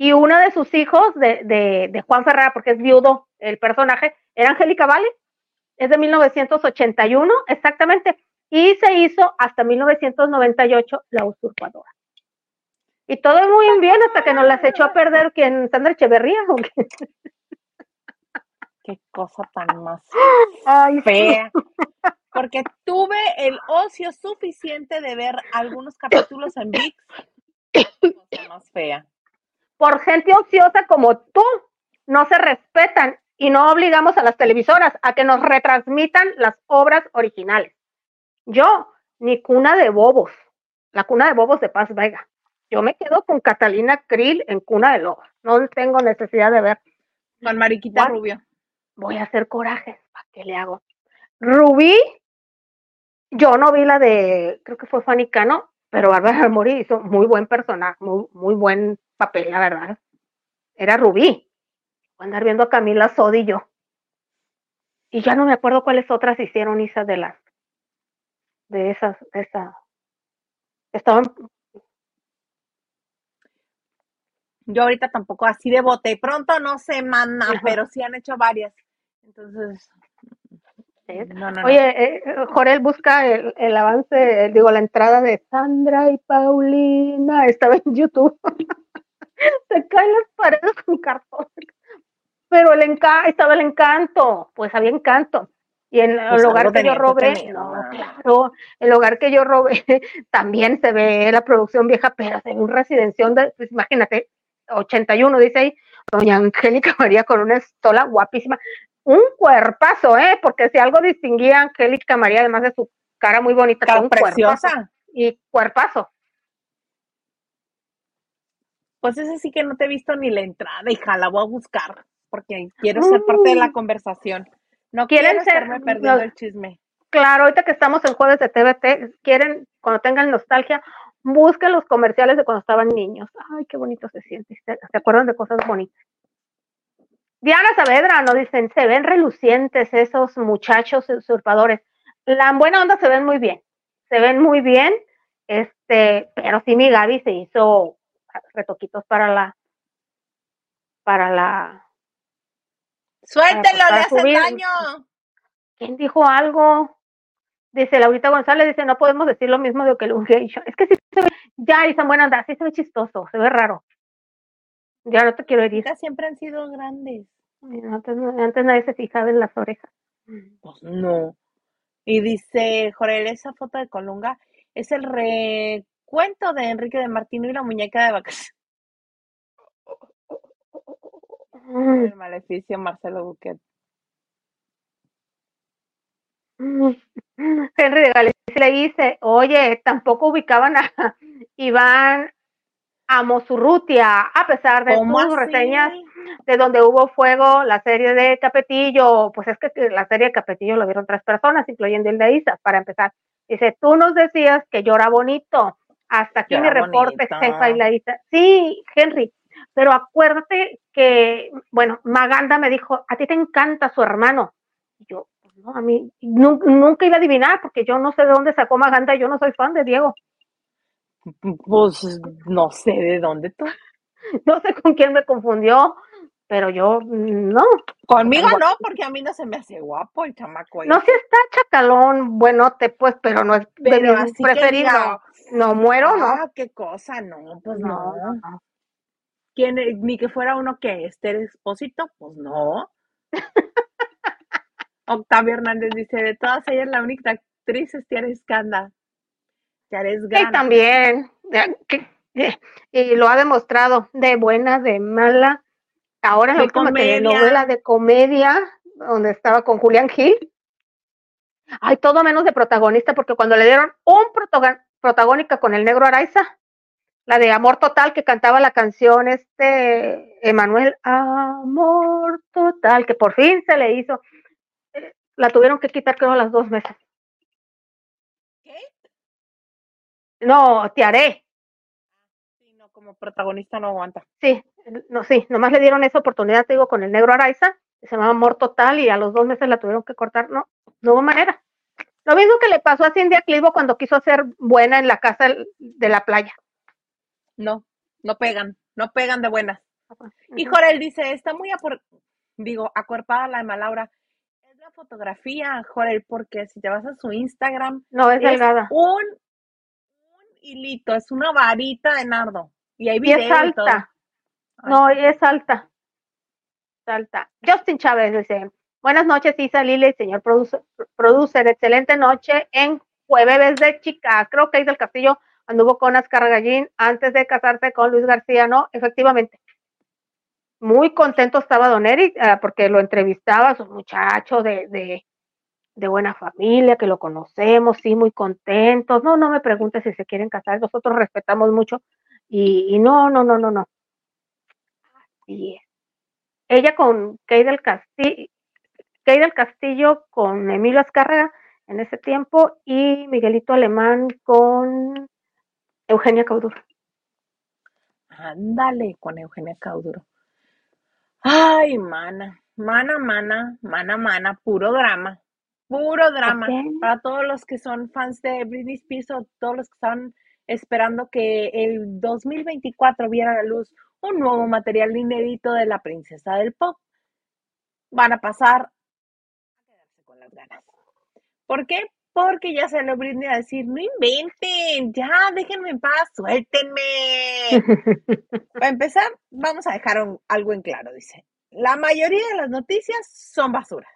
y uno de sus hijos de, de, Juan Ferrara, porque es viudo el personaje, era Angélica Vale, es de 1981 exactamente, y se hizo hasta 1998 La Usurpadora. Y todo muy bien hasta que nos las echó a perder quien Sandra Echeverría. Qué cosa tan más Ay, sí. fea. Porque tuve el ocio suficiente de ver algunos capítulos en VIX. Cosa más fea. Por gente ociosa como tú, no se respetan y no obligamos a las televisoras a que nos retransmitan las obras originales. Yo, ni cuna de bobos, la cuna de bobos de Paz Vega. Yo me quedo con Catalina Krill en cuna de lobos. No tengo necesidad de ver. Con Mariquita What? Rubio. Voy a hacer corajes. ¿Para qué le hago? Rubí, yo no vi la de, creo que fue Fanny Cano, pero Bárbara Mori hizo muy buen personaje, muy, muy buen papel, la verdad. Era Rubí. Voy a andar viendo a Camila Sodi y yo. Y ya no me acuerdo cuáles otras hicieron Isa de las, de esas, de esa. Estaban, Yo ahorita tampoco así de bote pronto no sé, mana, pero sí han hecho varias. Entonces, no, no. Oye, eh, Jorel busca el, el avance, digo, la entrada de Sandra y Paulina. Estaba en YouTube. Se caen las paredes con cartón. Pero el enca estaba el encanto, pues había encanto. Y en el Pues hogar algo que yo robé, no, claro, el hogar que yo robé también se ve la producción vieja, pero ve un residención de, pues imagínate, 81, dice ahí, doña Angélica María con una estola guapísima, un cuerpazo, ¿eh? Porque si algo distinguía a Angélica María, además de su cara muy bonita, Cara un cuerpazo preciosa. y cuerpazo. Pues ese sí que no te he visto ni la entrada, hija, la voy a buscar, porque quiero ser parte de la Mm. conversación. No ¿Quieren quiero ser estarme perdiendo los- el chisme. Claro, ahorita que estamos en jueves de TVT, quieren, cuando tengan nostalgia, busquen los comerciales de cuando estaban niños. Ay, qué bonito se siente. Se, se acuerdan de cosas bonitas. Diana Saavedra nos dicen, se ven relucientes esos muchachos usurpadores. La en buena onda se ven muy bien. Se ven muy bien. Este, pero sí mi Gaby se hizo retoquitos para la para la Suéltelo, le hace daño. ¿Quién dijo algo? Dice Laurita González, dice, no podemos decir lo mismo de que el. Es que sí se ve, ya, y buena onda, sí se ve chistoso, se ve raro. Ya no te quiero herir. Siempre han sido grandes. Antes, antes nadie se fijaba en las orejas. Pues no. Y dice Jorel, esa foto de Colunga es el recuento de Enrique de Martino y la muñeca de vacaciones. Mm, El maleficio Marcelo Buquet. mm. Henry de Galicia le dice, oye, tampoco ubicaban a Iván Amosurrutia, a pesar de ¿Cómo tus así? reseñas de donde hubo fuego, la serie de Capetillo, pues es que la serie de Capetillo lo vieron tres personas, incluyendo el de Isa, para empezar. Dice, tú nos decías que llora bonito. Hasta aquí mi reporte, jefa y la Isa. Sí, Henry, pero acuérdate que, bueno, Maganda me dijo, a ti te encanta su hermano. Y yo, no, a mí nu- nunca iba a adivinar, porque yo no sé de dónde sacó Maganda, yo no soy fan de Diego. Pues no sé de dónde tú. No sé con quién me confundió, pero yo mm, no. Conmigo no, porque a mí no se me hace guapo el chamaco. No si está chacalón, buenote, pues, pero no es de Pero así que preferido. No muero, no. ah, qué cosa, no, pues No, no. ¿Quién, ni que fuera uno que Esther Expósito, pues no. Octavio Hernández dice, de todas ellas la única actriz es Tiara Escanda. Esgana. también. Y lo ha demostrado, de buena, de mala. Ahora en la última telenovela de comedia, donde estaba con Julián Gil. Ay, todo menos de protagonista, porque cuando le dieron un protagónica con el negro Araiza, la de Amor Total, que cantaba la canción este Emanuel, Amor Total, que por fin se le hizo. Eh, La tuvieron que quitar, creo, a las dos meses. ¿Qué? No, te haré. Sí, no, como protagonista no aguanta. Sí, no, sí, nomás le dieron esa oportunidad, te digo, con el negro Araiza, se llamaba Amor Total, y a los dos meses la tuvieron que cortar. No, no hubo manera. Lo mismo que le pasó a Cindy Clivo cuando quiso ser buena en la casa de la playa. No, no pegan, no pegan de buenas. Y. Jorel dice, está muy apor... digo, acuerpada la de Malaura. Es la fotografía, Jorel, porque si te vas a su Instagram, No, es es delgada. un hilito, es una varita de nardo. Y hay Y video es y todo. alta. No, es alta. Es alta. Justin Chávez dice, buenas noches, Isa Lila y señor producer, producer, excelente noche en Jueves de Chicas. Creo que del Castillo anduvo con Ascar Gallín antes de casarse con Luis García, ¿no? Efectivamente. Muy contento estaba Don Eric ah, porque lo entrevistaba, es un muchacho de, de, de buena familia, que lo conocemos, sí, muy contentos. No, no me pregunte si se quieren casar, nosotros respetamos mucho y, y no, no, no, no, no. Así es. Ella con Kay del Castillo, Kay del Castillo con Emilio Azcárraga en ese tiempo y Miguelito Alemán con Eugenia Cauduro. Ándale con Eugenia Cauduro. Ay, mana, mana, mana, mana, mana, puro drama, puro drama. Para todos los que son fans de Britney Spears o todos los que están esperando que el 2024 viera a la luz un nuevo material inédito de la princesa del pop, van a pasar a quedarse con las ganas. ¿Por qué? Porque ya salió Britney a decir, no inventen, ya, déjenme en paz, suéltenme. Para empezar, vamos a dejar un- algo en claro, dice. La mayoría de las noticias son basura.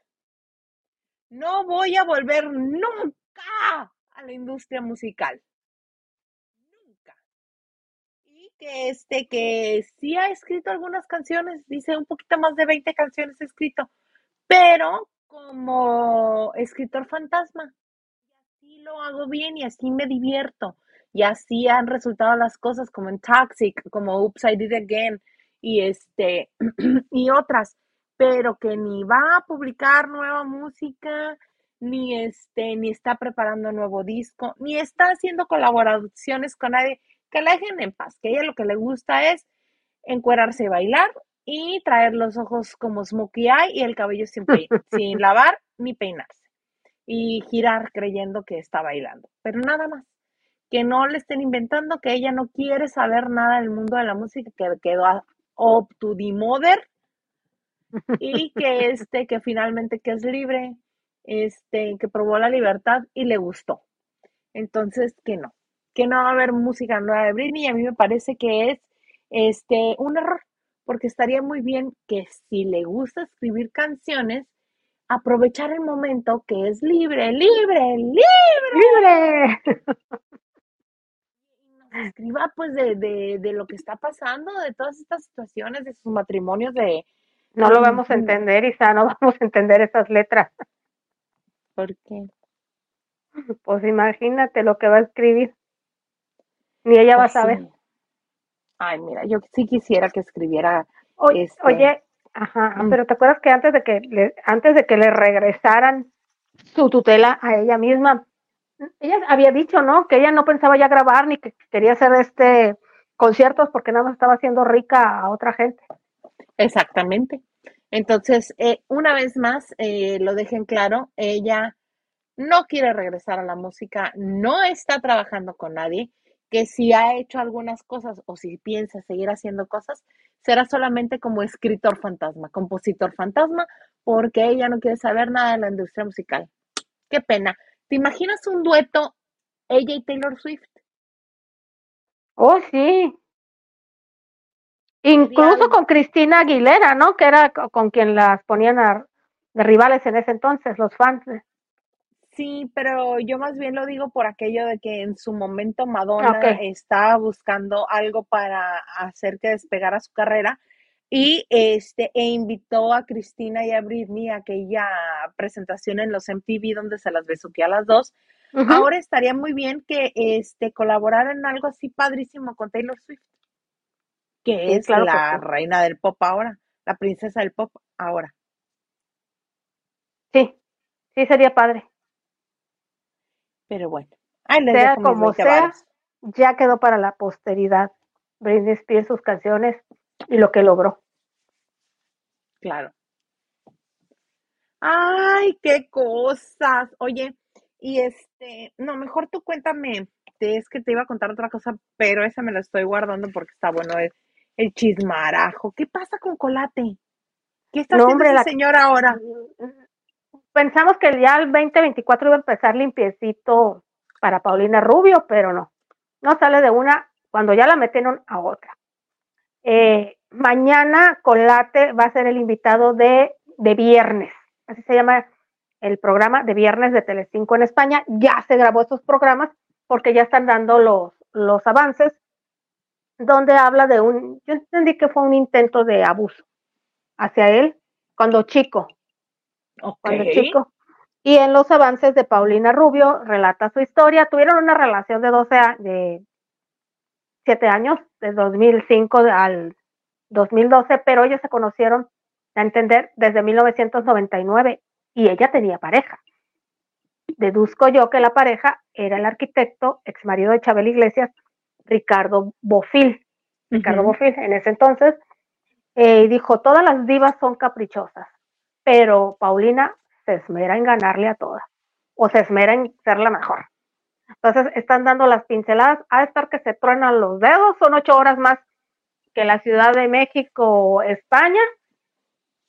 No voy a volver nunca a la industria musical. Nunca. Y que este, que sí ha escrito algunas canciones, dice un poquito más de 20 canciones ha escrito, pero como escritor fantasma. Y así lo hago bien y así me divierto. Y así han resultado las cosas como en Toxic, como Oops, I Again y este y otras, pero que ni va a publicar nueva música, ni este, ni está preparando nuevo disco, ni está haciendo colaboraciones con nadie, que la dejen en paz, que a ella lo que le gusta es encuerarse y bailar y traer los ojos como smokey eye y el cabello sin, sin lavar ni peinarse y girar creyendo que está bailando, pero nada más. Que no le estén inventando que ella no quiere saber nada del mundo de la música, que quedó up to the mother y que este, que finalmente que es libre, este, que probó la libertad y le gustó. Entonces, que no, que no va a haber música nueva de Britney y a mí me parece que es este, un error, porque estaría muy bien que si le gusta escribir canciones, aprovechar el momento que es libre, libre, libre, ¡Libre! y nos escriba pues de, de, de lo que está pasando, de todas estas situaciones, de sus matrimonios, de... No lo vamos a entender, Isa, no vamos a entender esas letras. ¿Por qué? Pues imagínate lo que va a escribir. Ni ella va a Pues saber. sí. Ay, mira, yo sí quisiera que escribiera Oye, este... oye, ajá, mm, pero ¿te acuerdas que antes de que le, antes de que le regresaran su tutela a ella misma, ella había dicho, ¿no? Que ella no pensaba ya grabar ni que quería hacer este conciertos porque nada más estaba haciendo rica a otra gente. Exactamente. Entonces, eh, una vez más, eh, lo dejen claro, ella no quiere regresar a la música, no está trabajando con nadie, que si ha hecho algunas cosas o si piensa seguir haciendo cosas, será solamente como escritor fantasma, compositor fantasma, porque ella no quiere saber nada de la industria musical. Qué pena. ¿Te imaginas un dueto ella y Taylor Swift? Oh, sí. Incluso con Cristina Aguilera, ¿no? Que era co- con quien las ponían a- de rivales en ese entonces, los fans. Sí, pero yo más bien lo digo por aquello de que en su momento Madonna Ok. estaba buscando algo para hacer que despegara su carrera y este e invitó a Cristina y a Britney a aquella presentación en los MTV donde se las besuqué a las dos. Ahora estaría muy bien que este colaboraran en algo así padrísimo con Taylor Swift, que Sí, es claro que la sí. reina del pop ahora, la princesa del pop ahora. Sí, sí sería padre. Pero bueno, ahí les Sea como 20 sea, ya quedó para la posteridad. Britney Spears, sus canciones y lo que logró. Claro. Ay, qué cosas. Oye, y este, no, mejor tú cuéntame. Es que te iba a contar otra cosa, pero esa me la estoy guardando porque está bueno el, el chismarajo. ¿Qué pasa con Colate? ¿Qué está No, haciendo hombre, ese la- señor ahora? Pensamos que ya el 2024 iba a empezar limpiecito para Paulina Rubio, pero no. No sale de una cuando ya la metieron a otra. Eh, mañana Colate va a ser el invitado de, de viernes. Así se llama el programa de viernes de Telecinco en España. Ya se grabó estos programas porque ya están dando los, los avances donde habla de un, yo entendí que fue un intento de abuso hacia él cuando chico, cuando chico. Y en los avances de Paulina Rubio relata su historia. Tuvieron una relación de 12 a- de 7 años, de 2005 al 2012, pero ellos se conocieron, a entender, desde 1999 y ella tenía pareja. Deduzco yo que la pareja era el arquitecto, ex marido de Chabel Iglesias, Ricardo Bofil. Ricardo. Bofil en ese entonces, eh, dijo, todas las divas son caprichosas, pero Paulina se esmera en ganarle a todas, o se esmera en ser la mejor. Entonces, están dando las pinceladas, a estar que se truenan los dedos, son ocho horas más que la Ciudad de México, España.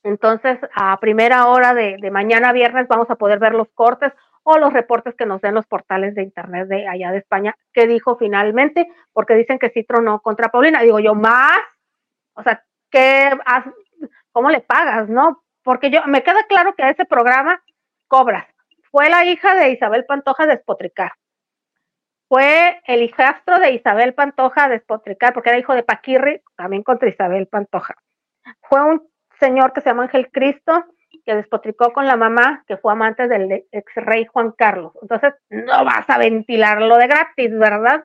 Entonces, a primera hora de, de mañana viernes vamos a poder ver los cortes o los reportes que nos den los portales de internet de allá de España, que dijo finalmente, porque dicen que sí tronó contra Paulina. Digo yo, más, o sea, ¿qué, has- ¿cómo le pagas, no? Porque yo, me queda claro que a ese programa cobras. Fue la hija de Isabel Pantoja despotricar. Fue el hijastro de Isabel Pantoja despotricar, porque era hijo de Paquirri, también contra Isabel Pantoja. Fue un señor que se llama Ángel Cristo, que despotricó con la mamá, que fue amante del ex rey Juan Carlos. Entonces, no vas a ventilarlo de gratis, ¿verdad?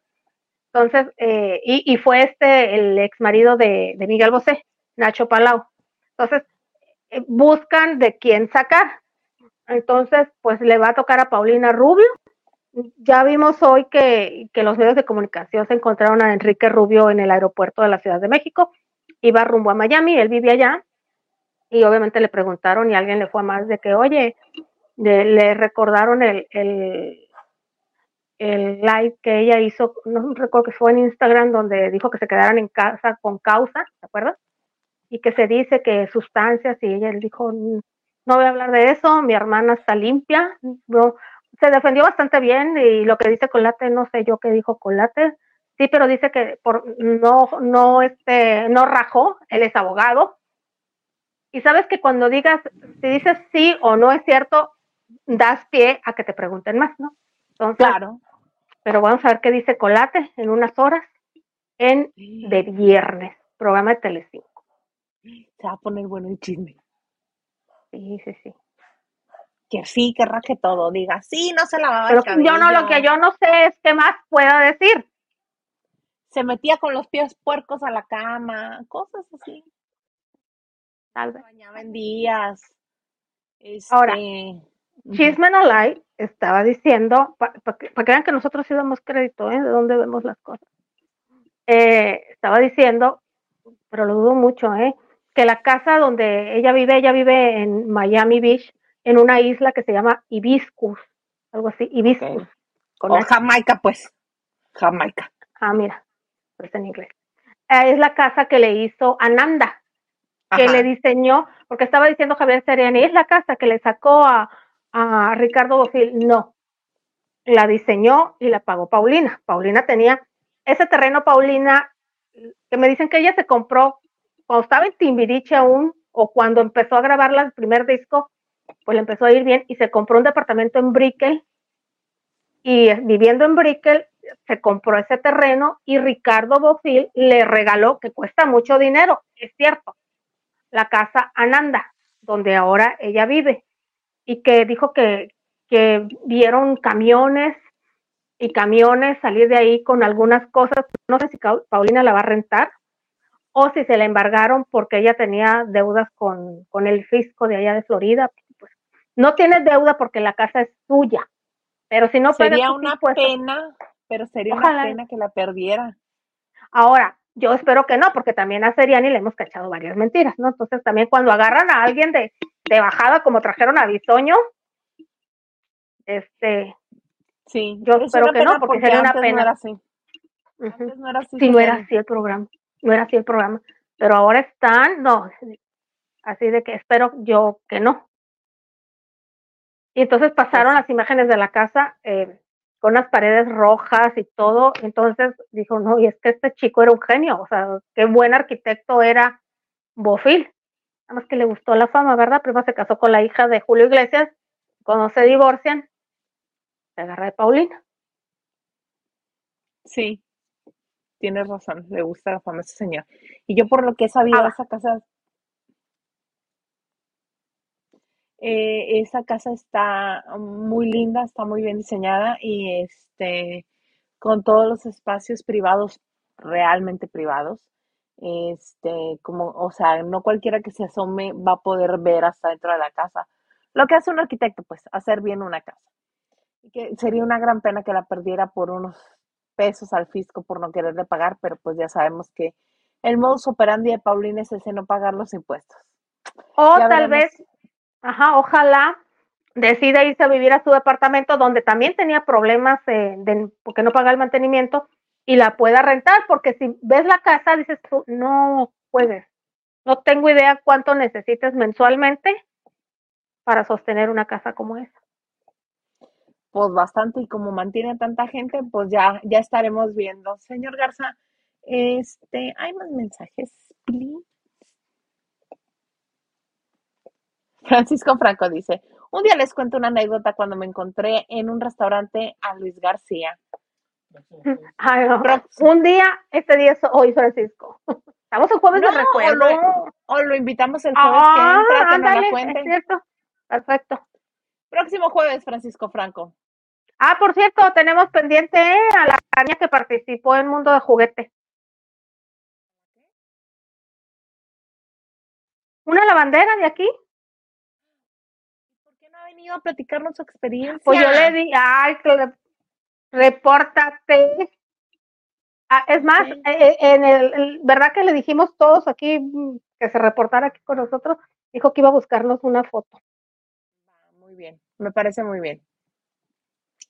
Entonces, eh, y, fue este el ex marido de, Miguel Bosé, Nacho Palau. Entonces, eh, buscan de quién sacar. Entonces, pues le va a tocar a Paulina Rubio. Ya vimos hoy que, que los medios de comunicación se encontraron a Enrique Rubio en el aeropuerto de la Ciudad de México. Iba rumbo a Miami, él vivía allá. Y obviamente le preguntaron y alguien le fue a más de que, oye, le recordaron el, el, el live que ella hizo, no recuerdo que fue en Instagram, donde dijo que se quedaran en casa con causa, ¿te acuerdas? Y que se dice que sustancias, y ella dijo, "Mm, no voy a hablar de eso, mi hermana está limpia, no, se defendió bastante bien, y lo que dice Colate, no sé yo qué dijo Colate, sí, pero dice que por, no, no, este, no rajó, él es abogado, y sabes que cuando digas, si dices sí o no es cierto, das pie a que te pregunten más, ¿no? Entonces, Claro. pero vamos a ver qué dice Colate en unas horas en de viernes, programa de Telecinco. Se va a poner bueno el chisme. Sí, sí, sí. Que sí, que raje todo. Diga, sí, no se lavaba Pero el yo no, lo que cabello, yo no sé es qué más pueda decir. Se metía con los pies puercos a la cama, cosas así. Tal vez. bañaba en días. Este, Ahora, ujú. Chisme Lie estaba diciendo, para que, pa que vean que nosotros sí damos crédito, ¿eh? De dónde vemos las cosas. Eh, estaba diciendo, pero lo dudo mucho, ¿eh? Que la casa donde ella vive, ella vive en Miami Beach, en una isla que se llama Hibiscus, algo así, Hibiscus. Ok. con O. Jamaica, pues. Jamaica. Ah, mira, pues en inglés. Eh, es la casa que le hizo Ananda, que le diseñó, porque estaba diciendo Javier Seriani, es la casa que le sacó a, a Ricardo Bofil. No, la diseñó y la pagó Paulina. Paulina tenía ese terreno, Paulina, que me dicen que ella se compró cuando estaba en Timbiriche aún, o cuando empezó a grabar el primer disco, pues le empezó a ir bien y se compró un departamento en Brickell y eh, viviendo en Brickell se compró ese terreno y Ricardo Bofil le regaló, que cuesta mucho dinero, es cierto, la casa Ananda, donde ahora ella vive, y que dijo que, que vieron camiones y camiones salir de ahí con algunas cosas, no sé si Paulina la va a rentar o si se la embargaron porque ella tenía deudas con, con el fisco de allá de Florida, pues no tiene deuda porque la casa es suya, pero si no Sería una impuestos- pena, pero sería Ojalá. una pena que la perdiera. Ahora, yo espero que no, porque también a Seriani le hemos cachado varias mentiras, ¿no? Entonces también cuando agarran a alguien de, de bajada, como trajeron a Bisoño, este, Sí, Yo es espero que no, porque sería una pena. No era así. Antes no era así. si no era así el programa, no era así el programa, pero ahora están, no, así de que espero yo que no. Y entonces pasaron las imágenes de la casa eh, con unas paredes rojas y todo. Entonces dijo, no, y es que este chico era un genio, o sea, qué buen arquitecto era Bofil. Nada más que le gustó la fama, ¿verdad? Primero se casó con la hija de Julio Iglesias. Cuando se divorcian, se agarra de Paulina. Sí, tienes razón, le gusta la fama a ese señor. Y yo por lo que he sabido, Ah. esa casa, eh, esa casa está muy linda, está muy bien diseñada y este, con todos los espacios privados, realmente privados. Este, como, o sea, no cualquiera que se asome va a poder ver hasta dentro de la casa. Lo que hace un arquitecto, pues, hacer bien una casa. Que sería una gran pena que la perdiera por unos pesos al fisco por no quererle pagar, pero pues ya sabemos que el modus operandi de Paulina es ese no pagar los impuestos. O Ya tal veremos. vez, ajá, ojalá decida irse a vivir a su departamento donde también tenía problemas eh, de, porque no paga el mantenimiento y la pueda rentar, porque si ves la casa dices tú, no puedes, no tengo idea cuánto necesites mensualmente para sostener una casa como esa. Pues bastante, y como mantiene tanta gente, pues ya, ya estaremos viendo. Señor Garza, este, hay más mensajes? Francisco Franco dice, un día les cuento una anécdota cuando me encontré en un restaurante a Luis García. Ay, no. Un día, este día es hoy, Francisco. Estamos en jueves No, de o recuerdo. lo, o lo invitamos el jueves que Ah, entra, que nos ándale, la es cierto. Perfecto. Próximo jueves, Francisco Franco. Ah, por cierto, tenemos pendiente a la niña que participó en Mundo de Juguete. ¿Una lavandera de aquí? Venido a platicarnos su experiencia? Pues yo le di, ay, que repórtate. Ah, es más, Sí. eh, eh, en el, ¿verdad que le dijimos todos aquí mm, que se reportara aquí con nosotros? Dijo que iba a buscarnos una foto. Ah, Muy bien, me parece muy bien.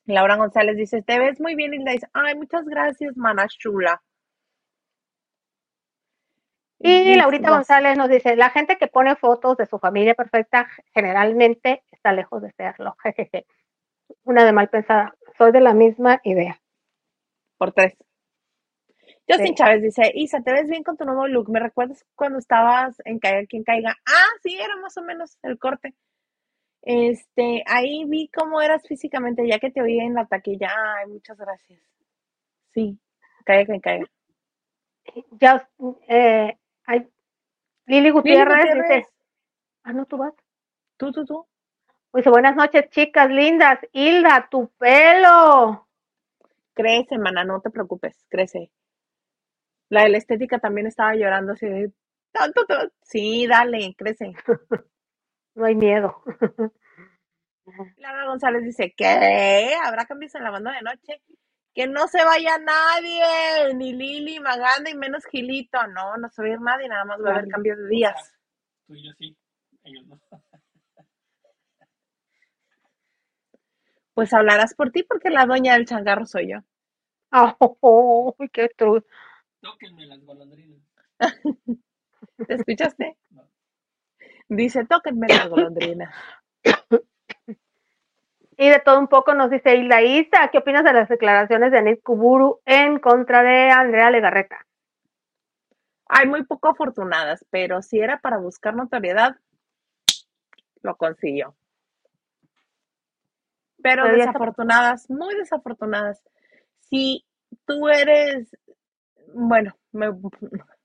Laura González dice, te ves muy bien, Hilda. Dice, ay, muchas gracias, mana chula. Y Laurita González nos dice, la gente que pone fotos de su familia perfecta generalmente está lejos de serlo. Jejeje. Una de mal pensada. Soy de la misma idea. Por tres. Justin Sí. Chávez dice, Isa, te ves bien con tu nuevo look. ¿Me recuerdas cuando estabas en Caiga quien caiga? Ah, sí, era más o menos el corte. Este, ahí vi cómo eras físicamente, ya que te oí en la taquilla. Ay, muchas gracias. Sí, caiga quien caiga. Ya, eh, Lili Lili Gutiérrez, Gutiérrez, dice, ah, no, tú vas. tú, tú, tú. Dice, buenas noches, chicas lindas. Hilda, tu pelo. Crece, mana, no te preocupes, crece. La de la estética también estaba llorando así de tanto, tanto. Sí, dale, crece. No hay miedo. Laura González dice, ¿qué? ¿Habrá cambios en la banda de noche? Que no se vaya nadie, ni Lili, Maganda y menos Gilito. No, no se va a ir nadie, nada más va a haber cambios de días. Tú y yo sí, ellos no. Pues hablarás por ti porque la dueña del changarro soy yo. Oh, qué true. Tóquenme las golondrinas. ¿Te escuchaste? No. Dice, tóquenme las golondrinas. Y de todo un poco nos dice Hilda Isa, ¿qué opinas de las declaraciones de Anit Kuburu en contra de Andrea Legarreta? Hay muy poco afortunadas, pero si era para buscar notoriedad, lo consiguió. Pero Pero ya está- desafortunadas, muy desafortunadas. Si tú eres, bueno, me-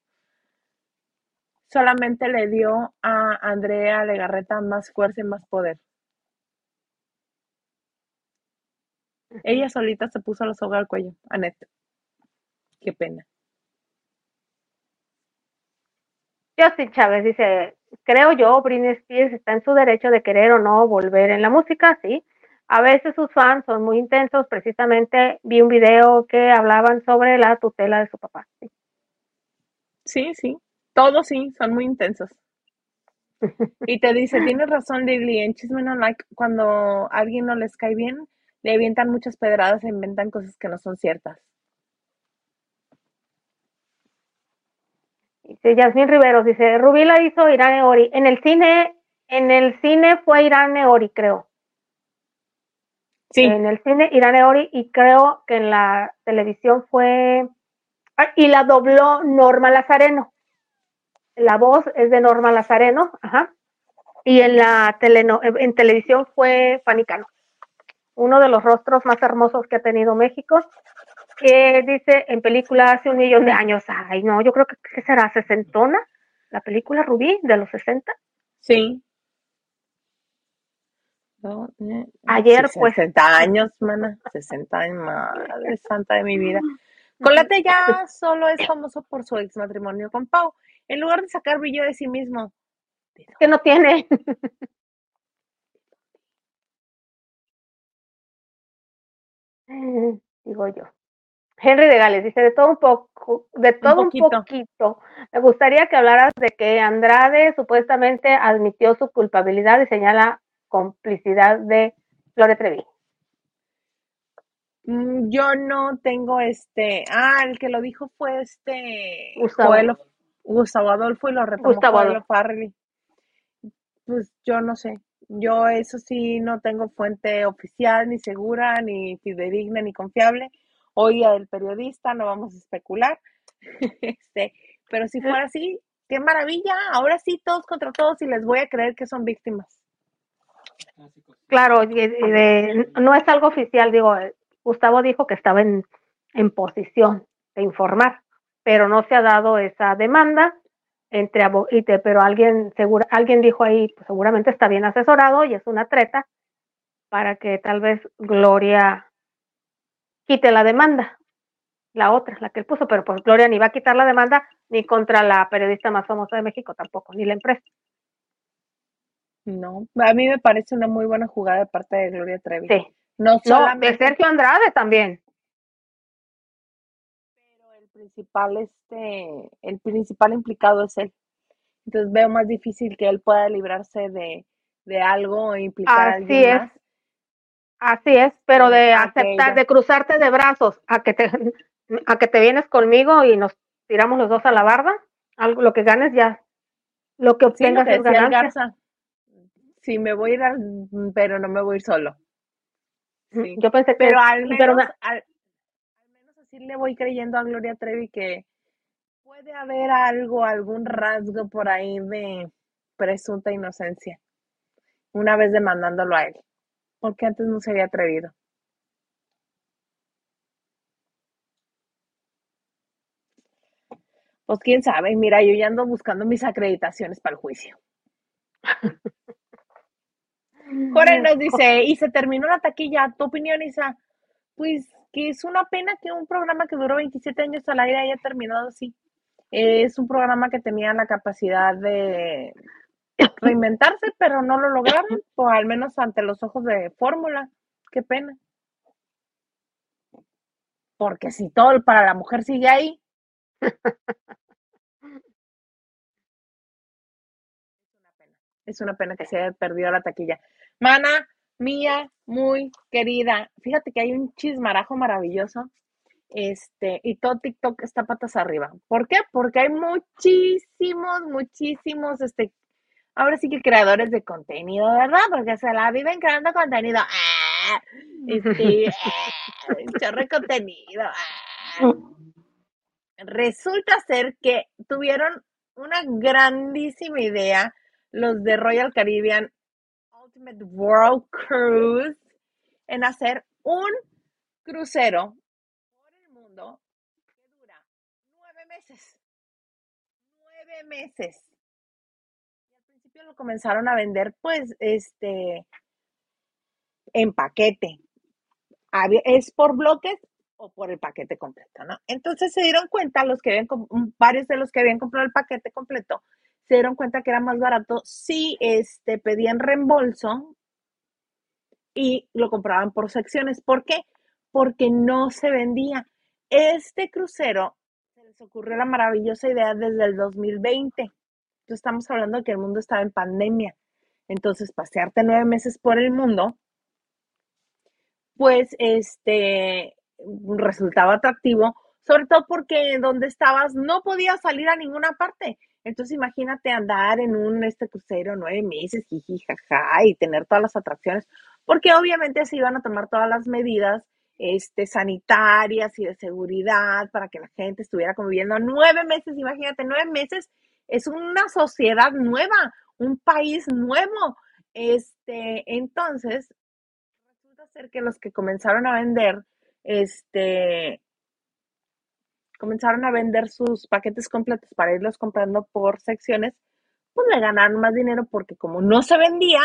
solamente le dio a Andrea Legarreta más fuerza y más poder. Ella solita se puso la soga al cuello, Anet. Qué pena. Justin Chávez dice, creo yo, Britney Spears está en su derecho de querer o no volver en la música, sí. A veces sus fans son muy intensos, precisamente vi un video que hablaban sobre la tutela de su papá. sí. Sí, sí, todos sí, son muy intensos. Y te dice, tienes razón, Lily, en Chisme No Like, cuando a alguien no les cae bien, le avientan muchas pedradas e inventan cosas que no son ciertas. Dice Yasmín Riveros, dice, Rubí la hizo Irán Eori. En el cine, en el cine fue Irán Eori, creo. Sí, En el cine Irán Eori y creo que en la televisión fue... ah, y la dobló Norma Lazareno. La voz es de Norma Lazareno, ajá. Y en la teleno- en televisión fue Fanny Cano. Uno de los rostros más hermosos que ha tenido México. Que dice en película hace un millón de años. Ay, no, yo creo que ¿qué será sesentona. La película Rubí de los 60. sí. No, eh, Ayer, pues. 60 años, mana. 60 años, madre santa de mi vida. Colate ya solo es famoso por su ex matrimonio con Pau. En lugar de sacar brillo de sí mismo. que no tiene. Digo yo. Henry de Gales dice, de todo un poco, de todo un poquito. poquito. Me gustaría que hablaras de que Andrade supuestamente admitió su culpabilidad y señala complicidad de Gloria Trevi. Mm, Yo no tengo este. Ah, el que lo dijo fue este. Gustavo. Joel- Gustavo Adolfo y lo retomó Gustavo Adolfo. Farrelly. Pues yo no sé. Yo eso sí no tengo fuente oficial, ni segura, ni fidedigna, ni confiable. Hoy el periodista, no vamos a especular. Este, pero si fuera así, qué maravilla. Ahora sí, todos contra todos y les voy a creer que son víctimas. Claro, de- no es algo oficial, digo, eh, Gustavo dijo que estaba en, en posición de informar, pero no se ha dado esa demanda entre pero alguien segura, alguien dijo ahí, pues seguramente está bien asesorado y es una treta para que tal vez Gloria quite la demanda, la otra, la que él puso, pero pues Gloria ni va a quitar la demanda ni contra la periodista más famosa de México tampoco, ni la empresa. No, a mí me parece una muy buena jugada de parte de Gloria Trevi. Sí. No No, de solamente Sergio Andrade también. pero el principal, este, el principal implicado es él. Entonces veo más difícil que él pueda librarse de, de algo o implicar a Así alguien es. más. Así es, pero de a aceptar, de cruzarte de brazos a que te a que te vienes conmigo y nos tiramos los dos a la barda, algo lo que ganes ya, lo que Sí, lo obtengas que es ganancia. Garza. Sí, me voy a ir, al- pero no me voy a ir solo. Sí. Yo pensé que Pero al pero menos, me- al, al menos así le voy creyendo a Gloria Trevi que puede haber algo, algún rasgo por ahí de presunta inocencia, una vez demandándolo a él, porque antes no se había atrevido. Pues quién sabe, mira, yo ya ando buscando mis acreditaciones para el juicio. Jorge nos dice, y se terminó la taquilla, ¿tu opinión, Isa? Pues que es una pena que un programa que duró 27 años al aire haya terminado así. Es un programa que tenía la capacidad de reinventarse, pero no lo lograron, o al menos ante los ojos de Fórmula. Qué pena. Porque si todo para la mujer sigue ahí. Es una pena que se haya perdido la taquilla. Mana, mía, muy querida. Fíjate que hay un chismarajo maravilloso. Este, y todo TikTok está patas arriba. ¿Por qué? Porque hay muchísimos, muchísimos, este, ahora sí que creadores de contenido, ¿verdad? Porque se la viven creando contenido. ¡Ah! Este, ¡ah! chorro de contenido. ¡ah! Resulta ser que tuvieron una grandísima idea los de Royal Caribbean Ultimate World Cruise en hacer un crucero por el mundo que dura nueve meses. Nueve meses. Y al principio lo comenzaron a vender, pues, este, en paquete. Es por bloques o por el paquete completo, ¿no? Entonces se dieron cuenta, los que habían, varios de los que habían comprado el paquete completo, se dieron cuenta que era más barato si este, pedían reembolso y lo compraban por secciones. ¿Por qué? Porque no se vendía. Este crucero se les ocurrió la maravillosa idea desde el 2020. Entonces estamos hablando de que el mundo estaba en pandemia. Entonces, pasearte nueve meses por el mundo, pues este resultaba atractivo, sobre todo porque donde estabas no podías salir a ninguna parte. Entonces imagínate andar en un este crucero nueve meses, jiji, jaja, y tener todas las atracciones, porque obviamente se iban a tomar todas las medidas este, sanitarias y de seguridad para que la gente estuviera conviviendo nueve meses, imagínate, nueve meses es una sociedad nueva, un país nuevo. Este, entonces, resulta ser que los que comenzaron a vender, este, comenzaron a vender sus paquetes completos para irlos comprando por secciones, pues le ganaron más dinero porque como no se vendía,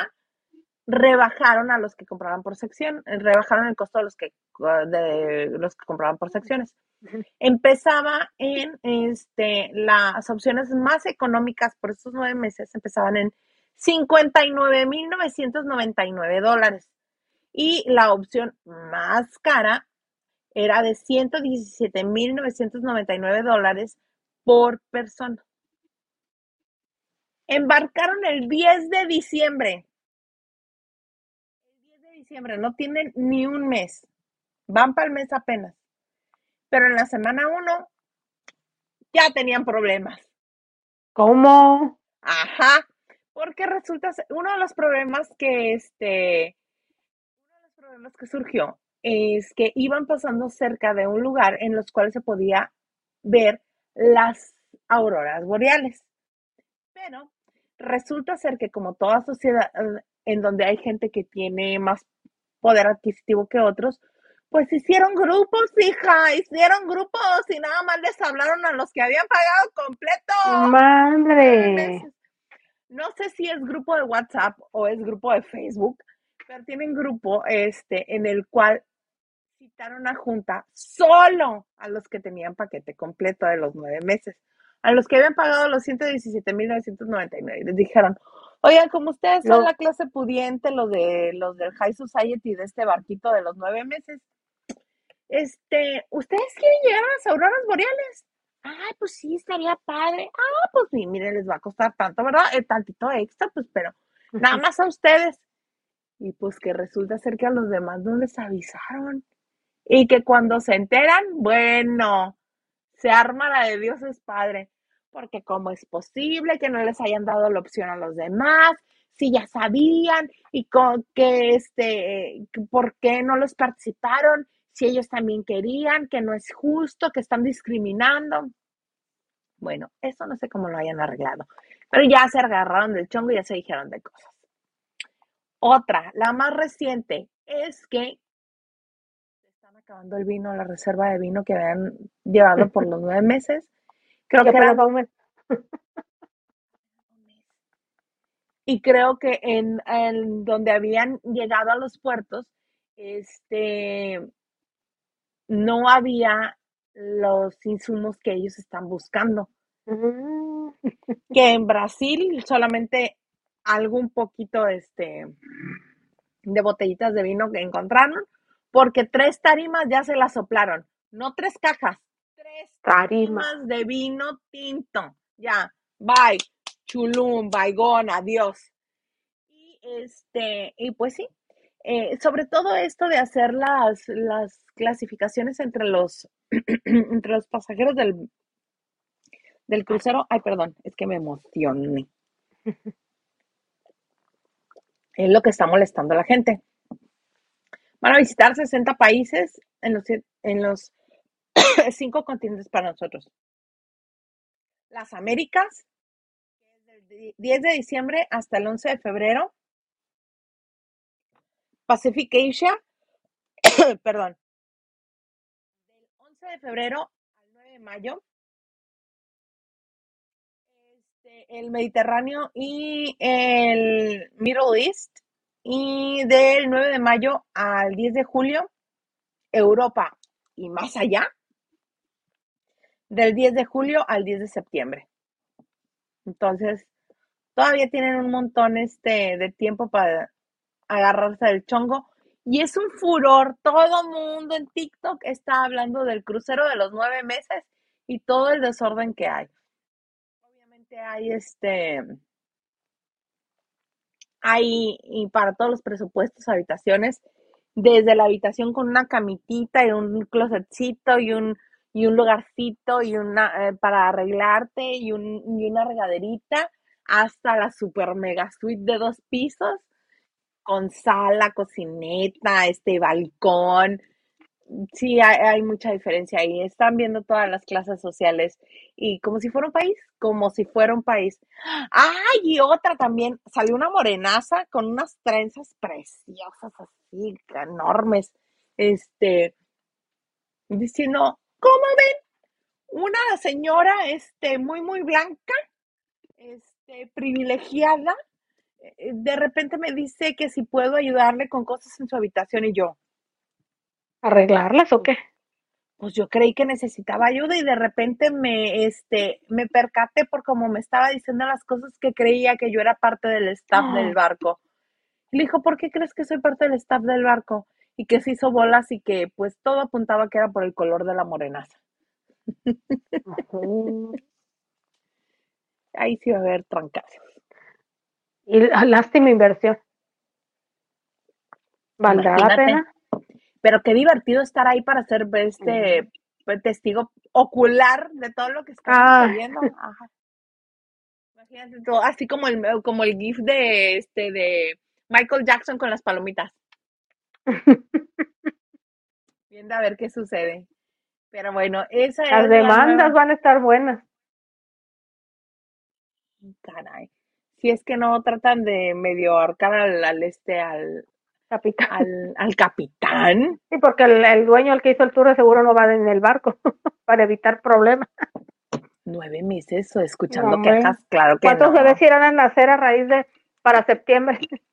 rebajaron a los que compraban por sección, rebajaron el costo de los que, de los que compraban por secciones. Empezaba en este, las opciones más económicas por estos nueve meses, empezaban en 59.999 dólares. Y la opción más cara era de 117.999 dólares por persona. Embarcaron el 10 de diciembre. El 10 de diciembre, no tienen ni un mes. Van para el mes apenas. Pero en la semana 1 ya tenían problemas. ¿Cómo? Ajá, porque resulta, uno de los problemas que este, uno de los problemas que surgió es que iban pasando cerca de un lugar en los cuales se podía ver las auroras boreales. Pero resulta ser que como toda sociedad en donde hay gente que tiene más poder adquisitivo que otros, pues hicieron grupos, hija, hicieron grupos y nada más les hablaron a los que habían pagado completo. Madre. No sé si es grupo de WhatsApp o es grupo de Facebook, pero tienen grupo este en el cual citaron a junta solo a los que tenían paquete completo de los nueve meses, a los que habían pagado los 117.999. Les dijeron, oigan, como ustedes son No. la clase pudiente, los de los del High Society de este barquito de los nueve meses, este, ¿ustedes quieren llegar a las auroras boreales? Ay, pues sí, estaría padre. Ah, pues sí, miren, les va a costar tanto, ¿verdad? El tantito extra, pues, pero nada más a ustedes. Y pues que resulta ser que a los demás no les avisaron. Y que cuando se enteran, bueno, se arma la de Dios es Padre. Porque cómo es posible que no les hayan dado la opción a los demás, si ya sabían y con que este, por qué no los participaron, si ellos también querían, que no es justo, que están discriminando. Bueno, eso no sé cómo lo hayan arreglado, pero ya se agarraron del chongo y ya se dijeron de cosas. Otra, la más reciente, es que acabando el vino, la reserva de vino que habían llevado por los nueve meses. Creo que mes. y creo que en, en donde habían llegado a los puertos, este, no había los insumos que ellos están buscando. Mm, Que en Brasil solamente algo un poquito este, de botellitas de vino que encontraron, porque tres tarimas ya se las soplaron, no tres cajas, tres Tarima. tarimas de vino tinto. Ya, bye, chulum, baigón, adiós. Y este, y pues sí, eh, sobre todo esto de hacer las, las clasificaciones entre los, entre los pasajeros del, del crucero. Ay, perdón, es que me emocioné. Es lo que está molestando a la gente. Van a visitar 60 países en los, en los cinco continentes para nosotros. Las Américas, desde el 10 de diciembre hasta el 11 de febrero. Pacific Asia, perdón, del 11 de febrero al 9 de mayo. Este, el Mediterráneo y el Middle East. Y del 9 de mayo al 10 de julio, Europa y más allá. Del 10 de julio al 10 de septiembre. Entonces, todavía tienen un montón este, de tiempo para agarrarse del chongo. Y es un furor. Todo mundo en TikTok está hablando del crucero de los nueve meses y todo el desorden que hay. Obviamente hay este. Hay, y para todos los presupuestos, habitaciones, desde la habitación con una camitita y un closetcito y un, y un lugarcito y una eh, para arreglarte y, un, y una regaderita hasta la super mega suite de dos pisos con sala, cocineta, este balcón. Sí, hay, hay mucha diferencia ahí. Están viendo todas las clases sociales y como si fuera un país, como si fuera un país. ¡Ay! Y otra también, salió una morenaza con unas trenzas preciosas así, enormes, este, diciendo, ¿cómo ven? Una señora, este, muy, muy blanca, este, privilegiada, eh, de repente me dice que si puedo ayudarle con cosas en su habitación y yo, ¿Arreglarlas o qué? pues yo creí que necesitaba ayuda y de repente me, este, me percaté por como me estaba diciendo las cosas que creía que yo era parte del staff del barco. Y le dijo, ¿por qué crees que soy parte del staff del barco? Y que se hizo bolas y que pues todo apuntaba que era por el color de la morenaza. Ahí sí va a haber trancazos. Y la- lástima inversión. ¿Valdrá la pena? Pero qué divertido estar ahí para ser este pues, testigo ocular de todo lo que está Ah. sucediendo. Ajá. Imagínate todo, así como el como el gif de este de Michael Jackson con las palomitas. Viendo a ver qué sucede. Pero bueno, esa Las es la demandas van a estar buenas. caray. Si es que no tratan de medio ahorcar al, al este al, Capitán. al, al capitán. Sí, porque el, el dueño, el que hizo el tour, de seguro no va en el barco para evitar problemas. Nueve meses o escuchando quejas, claro que ¿Cuántos no. bebés irán a nacer a raíz de para septiembre?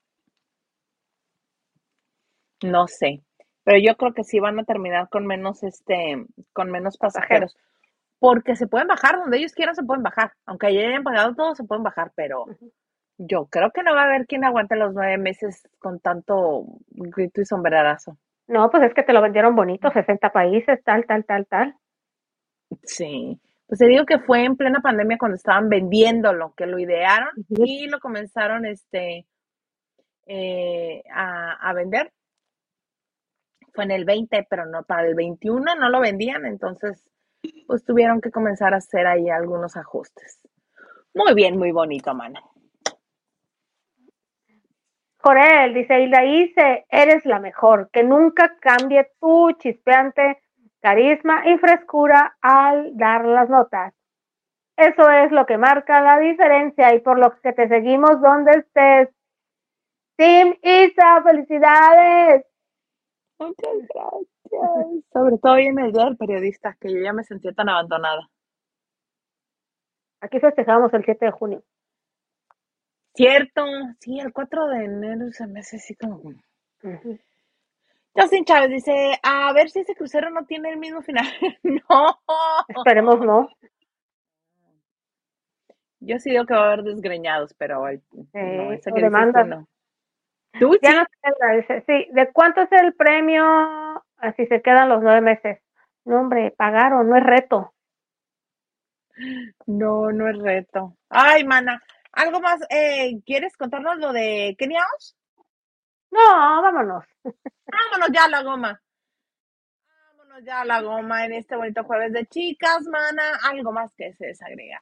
No sé, pero yo creo que sí van a terminar con menos, este, con menos pasajeros, porque se pueden bajar donde ellos quieran, se pueden bajar, aunque ya hayan pagado todo, se pueden bajar, pero yo creo que no va a haber quien aguante los nueve meses con tanto grito y sombrerazo. No, pues es que te lo vendieron bonito, 60 países, tal, tal, tal, tal. Sí, pues te digo que fue en plena pandemia cuando estaban vendiéndolo, que lo idearon y lo comenzaron, este, eh, a, a vender. Fue en el 20, pero no para el 21 no lo vendían, entonces pues tuvieron que comenzar a hacer ahí algunos ajustes. Muy bien, muy bonito, mana. Jorel dice, Hilda Ice, eres la mejor, que nunca cambie tu chispeante carisma y frescura al dar las notas. Eso es lo que marca la diferencia y por lo que te seguimos donde estés. Team Isa, felicidades. Muchas gracias. Sobre todo en el Día del Periodista, que yo ya me sentía tan abandonada. Aquí festejamos el 7 de junio. Cierto, sí, el 4 de enero se me hace así como... Ujú. Justin Chávez dice, a ver si ese crucero no tiene el mismo final. no. Esperemos no. Yo sí digo que va a haber desgreñados, pero el- no, o que demandas. no. ¿Tú Ya sí? no dice, sí, ¿de cuánto es el premio? Así se quedan los nueve meses. No, hombre, pagaron, no es reto. No, no es reto. Ay, mana, algo más, eh, ¿quieres contarnos lo de Kenia? No, vámonos. Vámonos ya a la goma. Vámonos ya a la goma en este bonito jueves de chicas, mana. Algo más que se desagrega.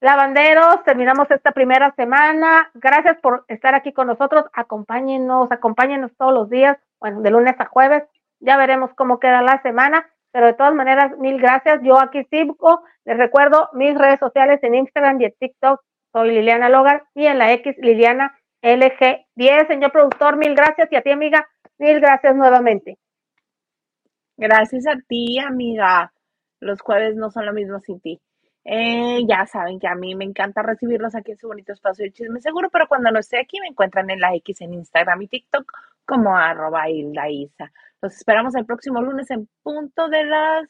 Lavanderos, terminamos esta primera semana. Gracias por estar aquí con nosotros. Acompáñenos, acompáñenos todos los días, bueno, de lunes a jueves. Ya veremos cómo queda la semana, pero de todas maneras, mil gracias. Yo aquí sigo. Les recuerdo mis redes sociales en Instagram y en TikTok. Soy Liliana Logar y en la X Liliana LG10. Señor productor, mil gracias. Y a ti, amiga, mil gracias nuevamente. Gracias a ti, amiga. Los jueves no son lo mismo sin ti. Eh, ya saben que a mí me encanta recibirlos aquí en su bonito espacio de chisme seguro, pero cuando no esté aquí me encuentran en la X en Instagram y TikTok como arroba Isa. Los esperamos el próximo lunes en punto de las...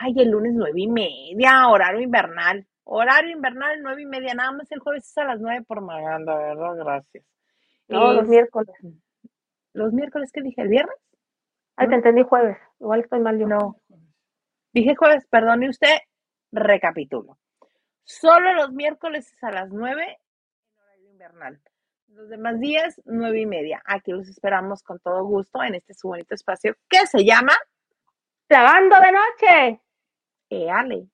Ay, el lunes nueve y media, horario invernal. Horario invernal, nueve y media, nada más el jueves es a las nueve por Maganda, ¿verdad? Gracias. No, los Es- miércoles. ¿Los miércoles qué dije? ¿El viernes? Ay, te entendí jueves. Igual estoy mal yo. No. Dije jueves, perdone usted, recapitulo. Solo los miércoles es a las 9 en horario invernal. Los demás días, nueve y media. Aquí los esperamos con todo gusto en este su bonito espacio que se llama lavando de noche. Éale.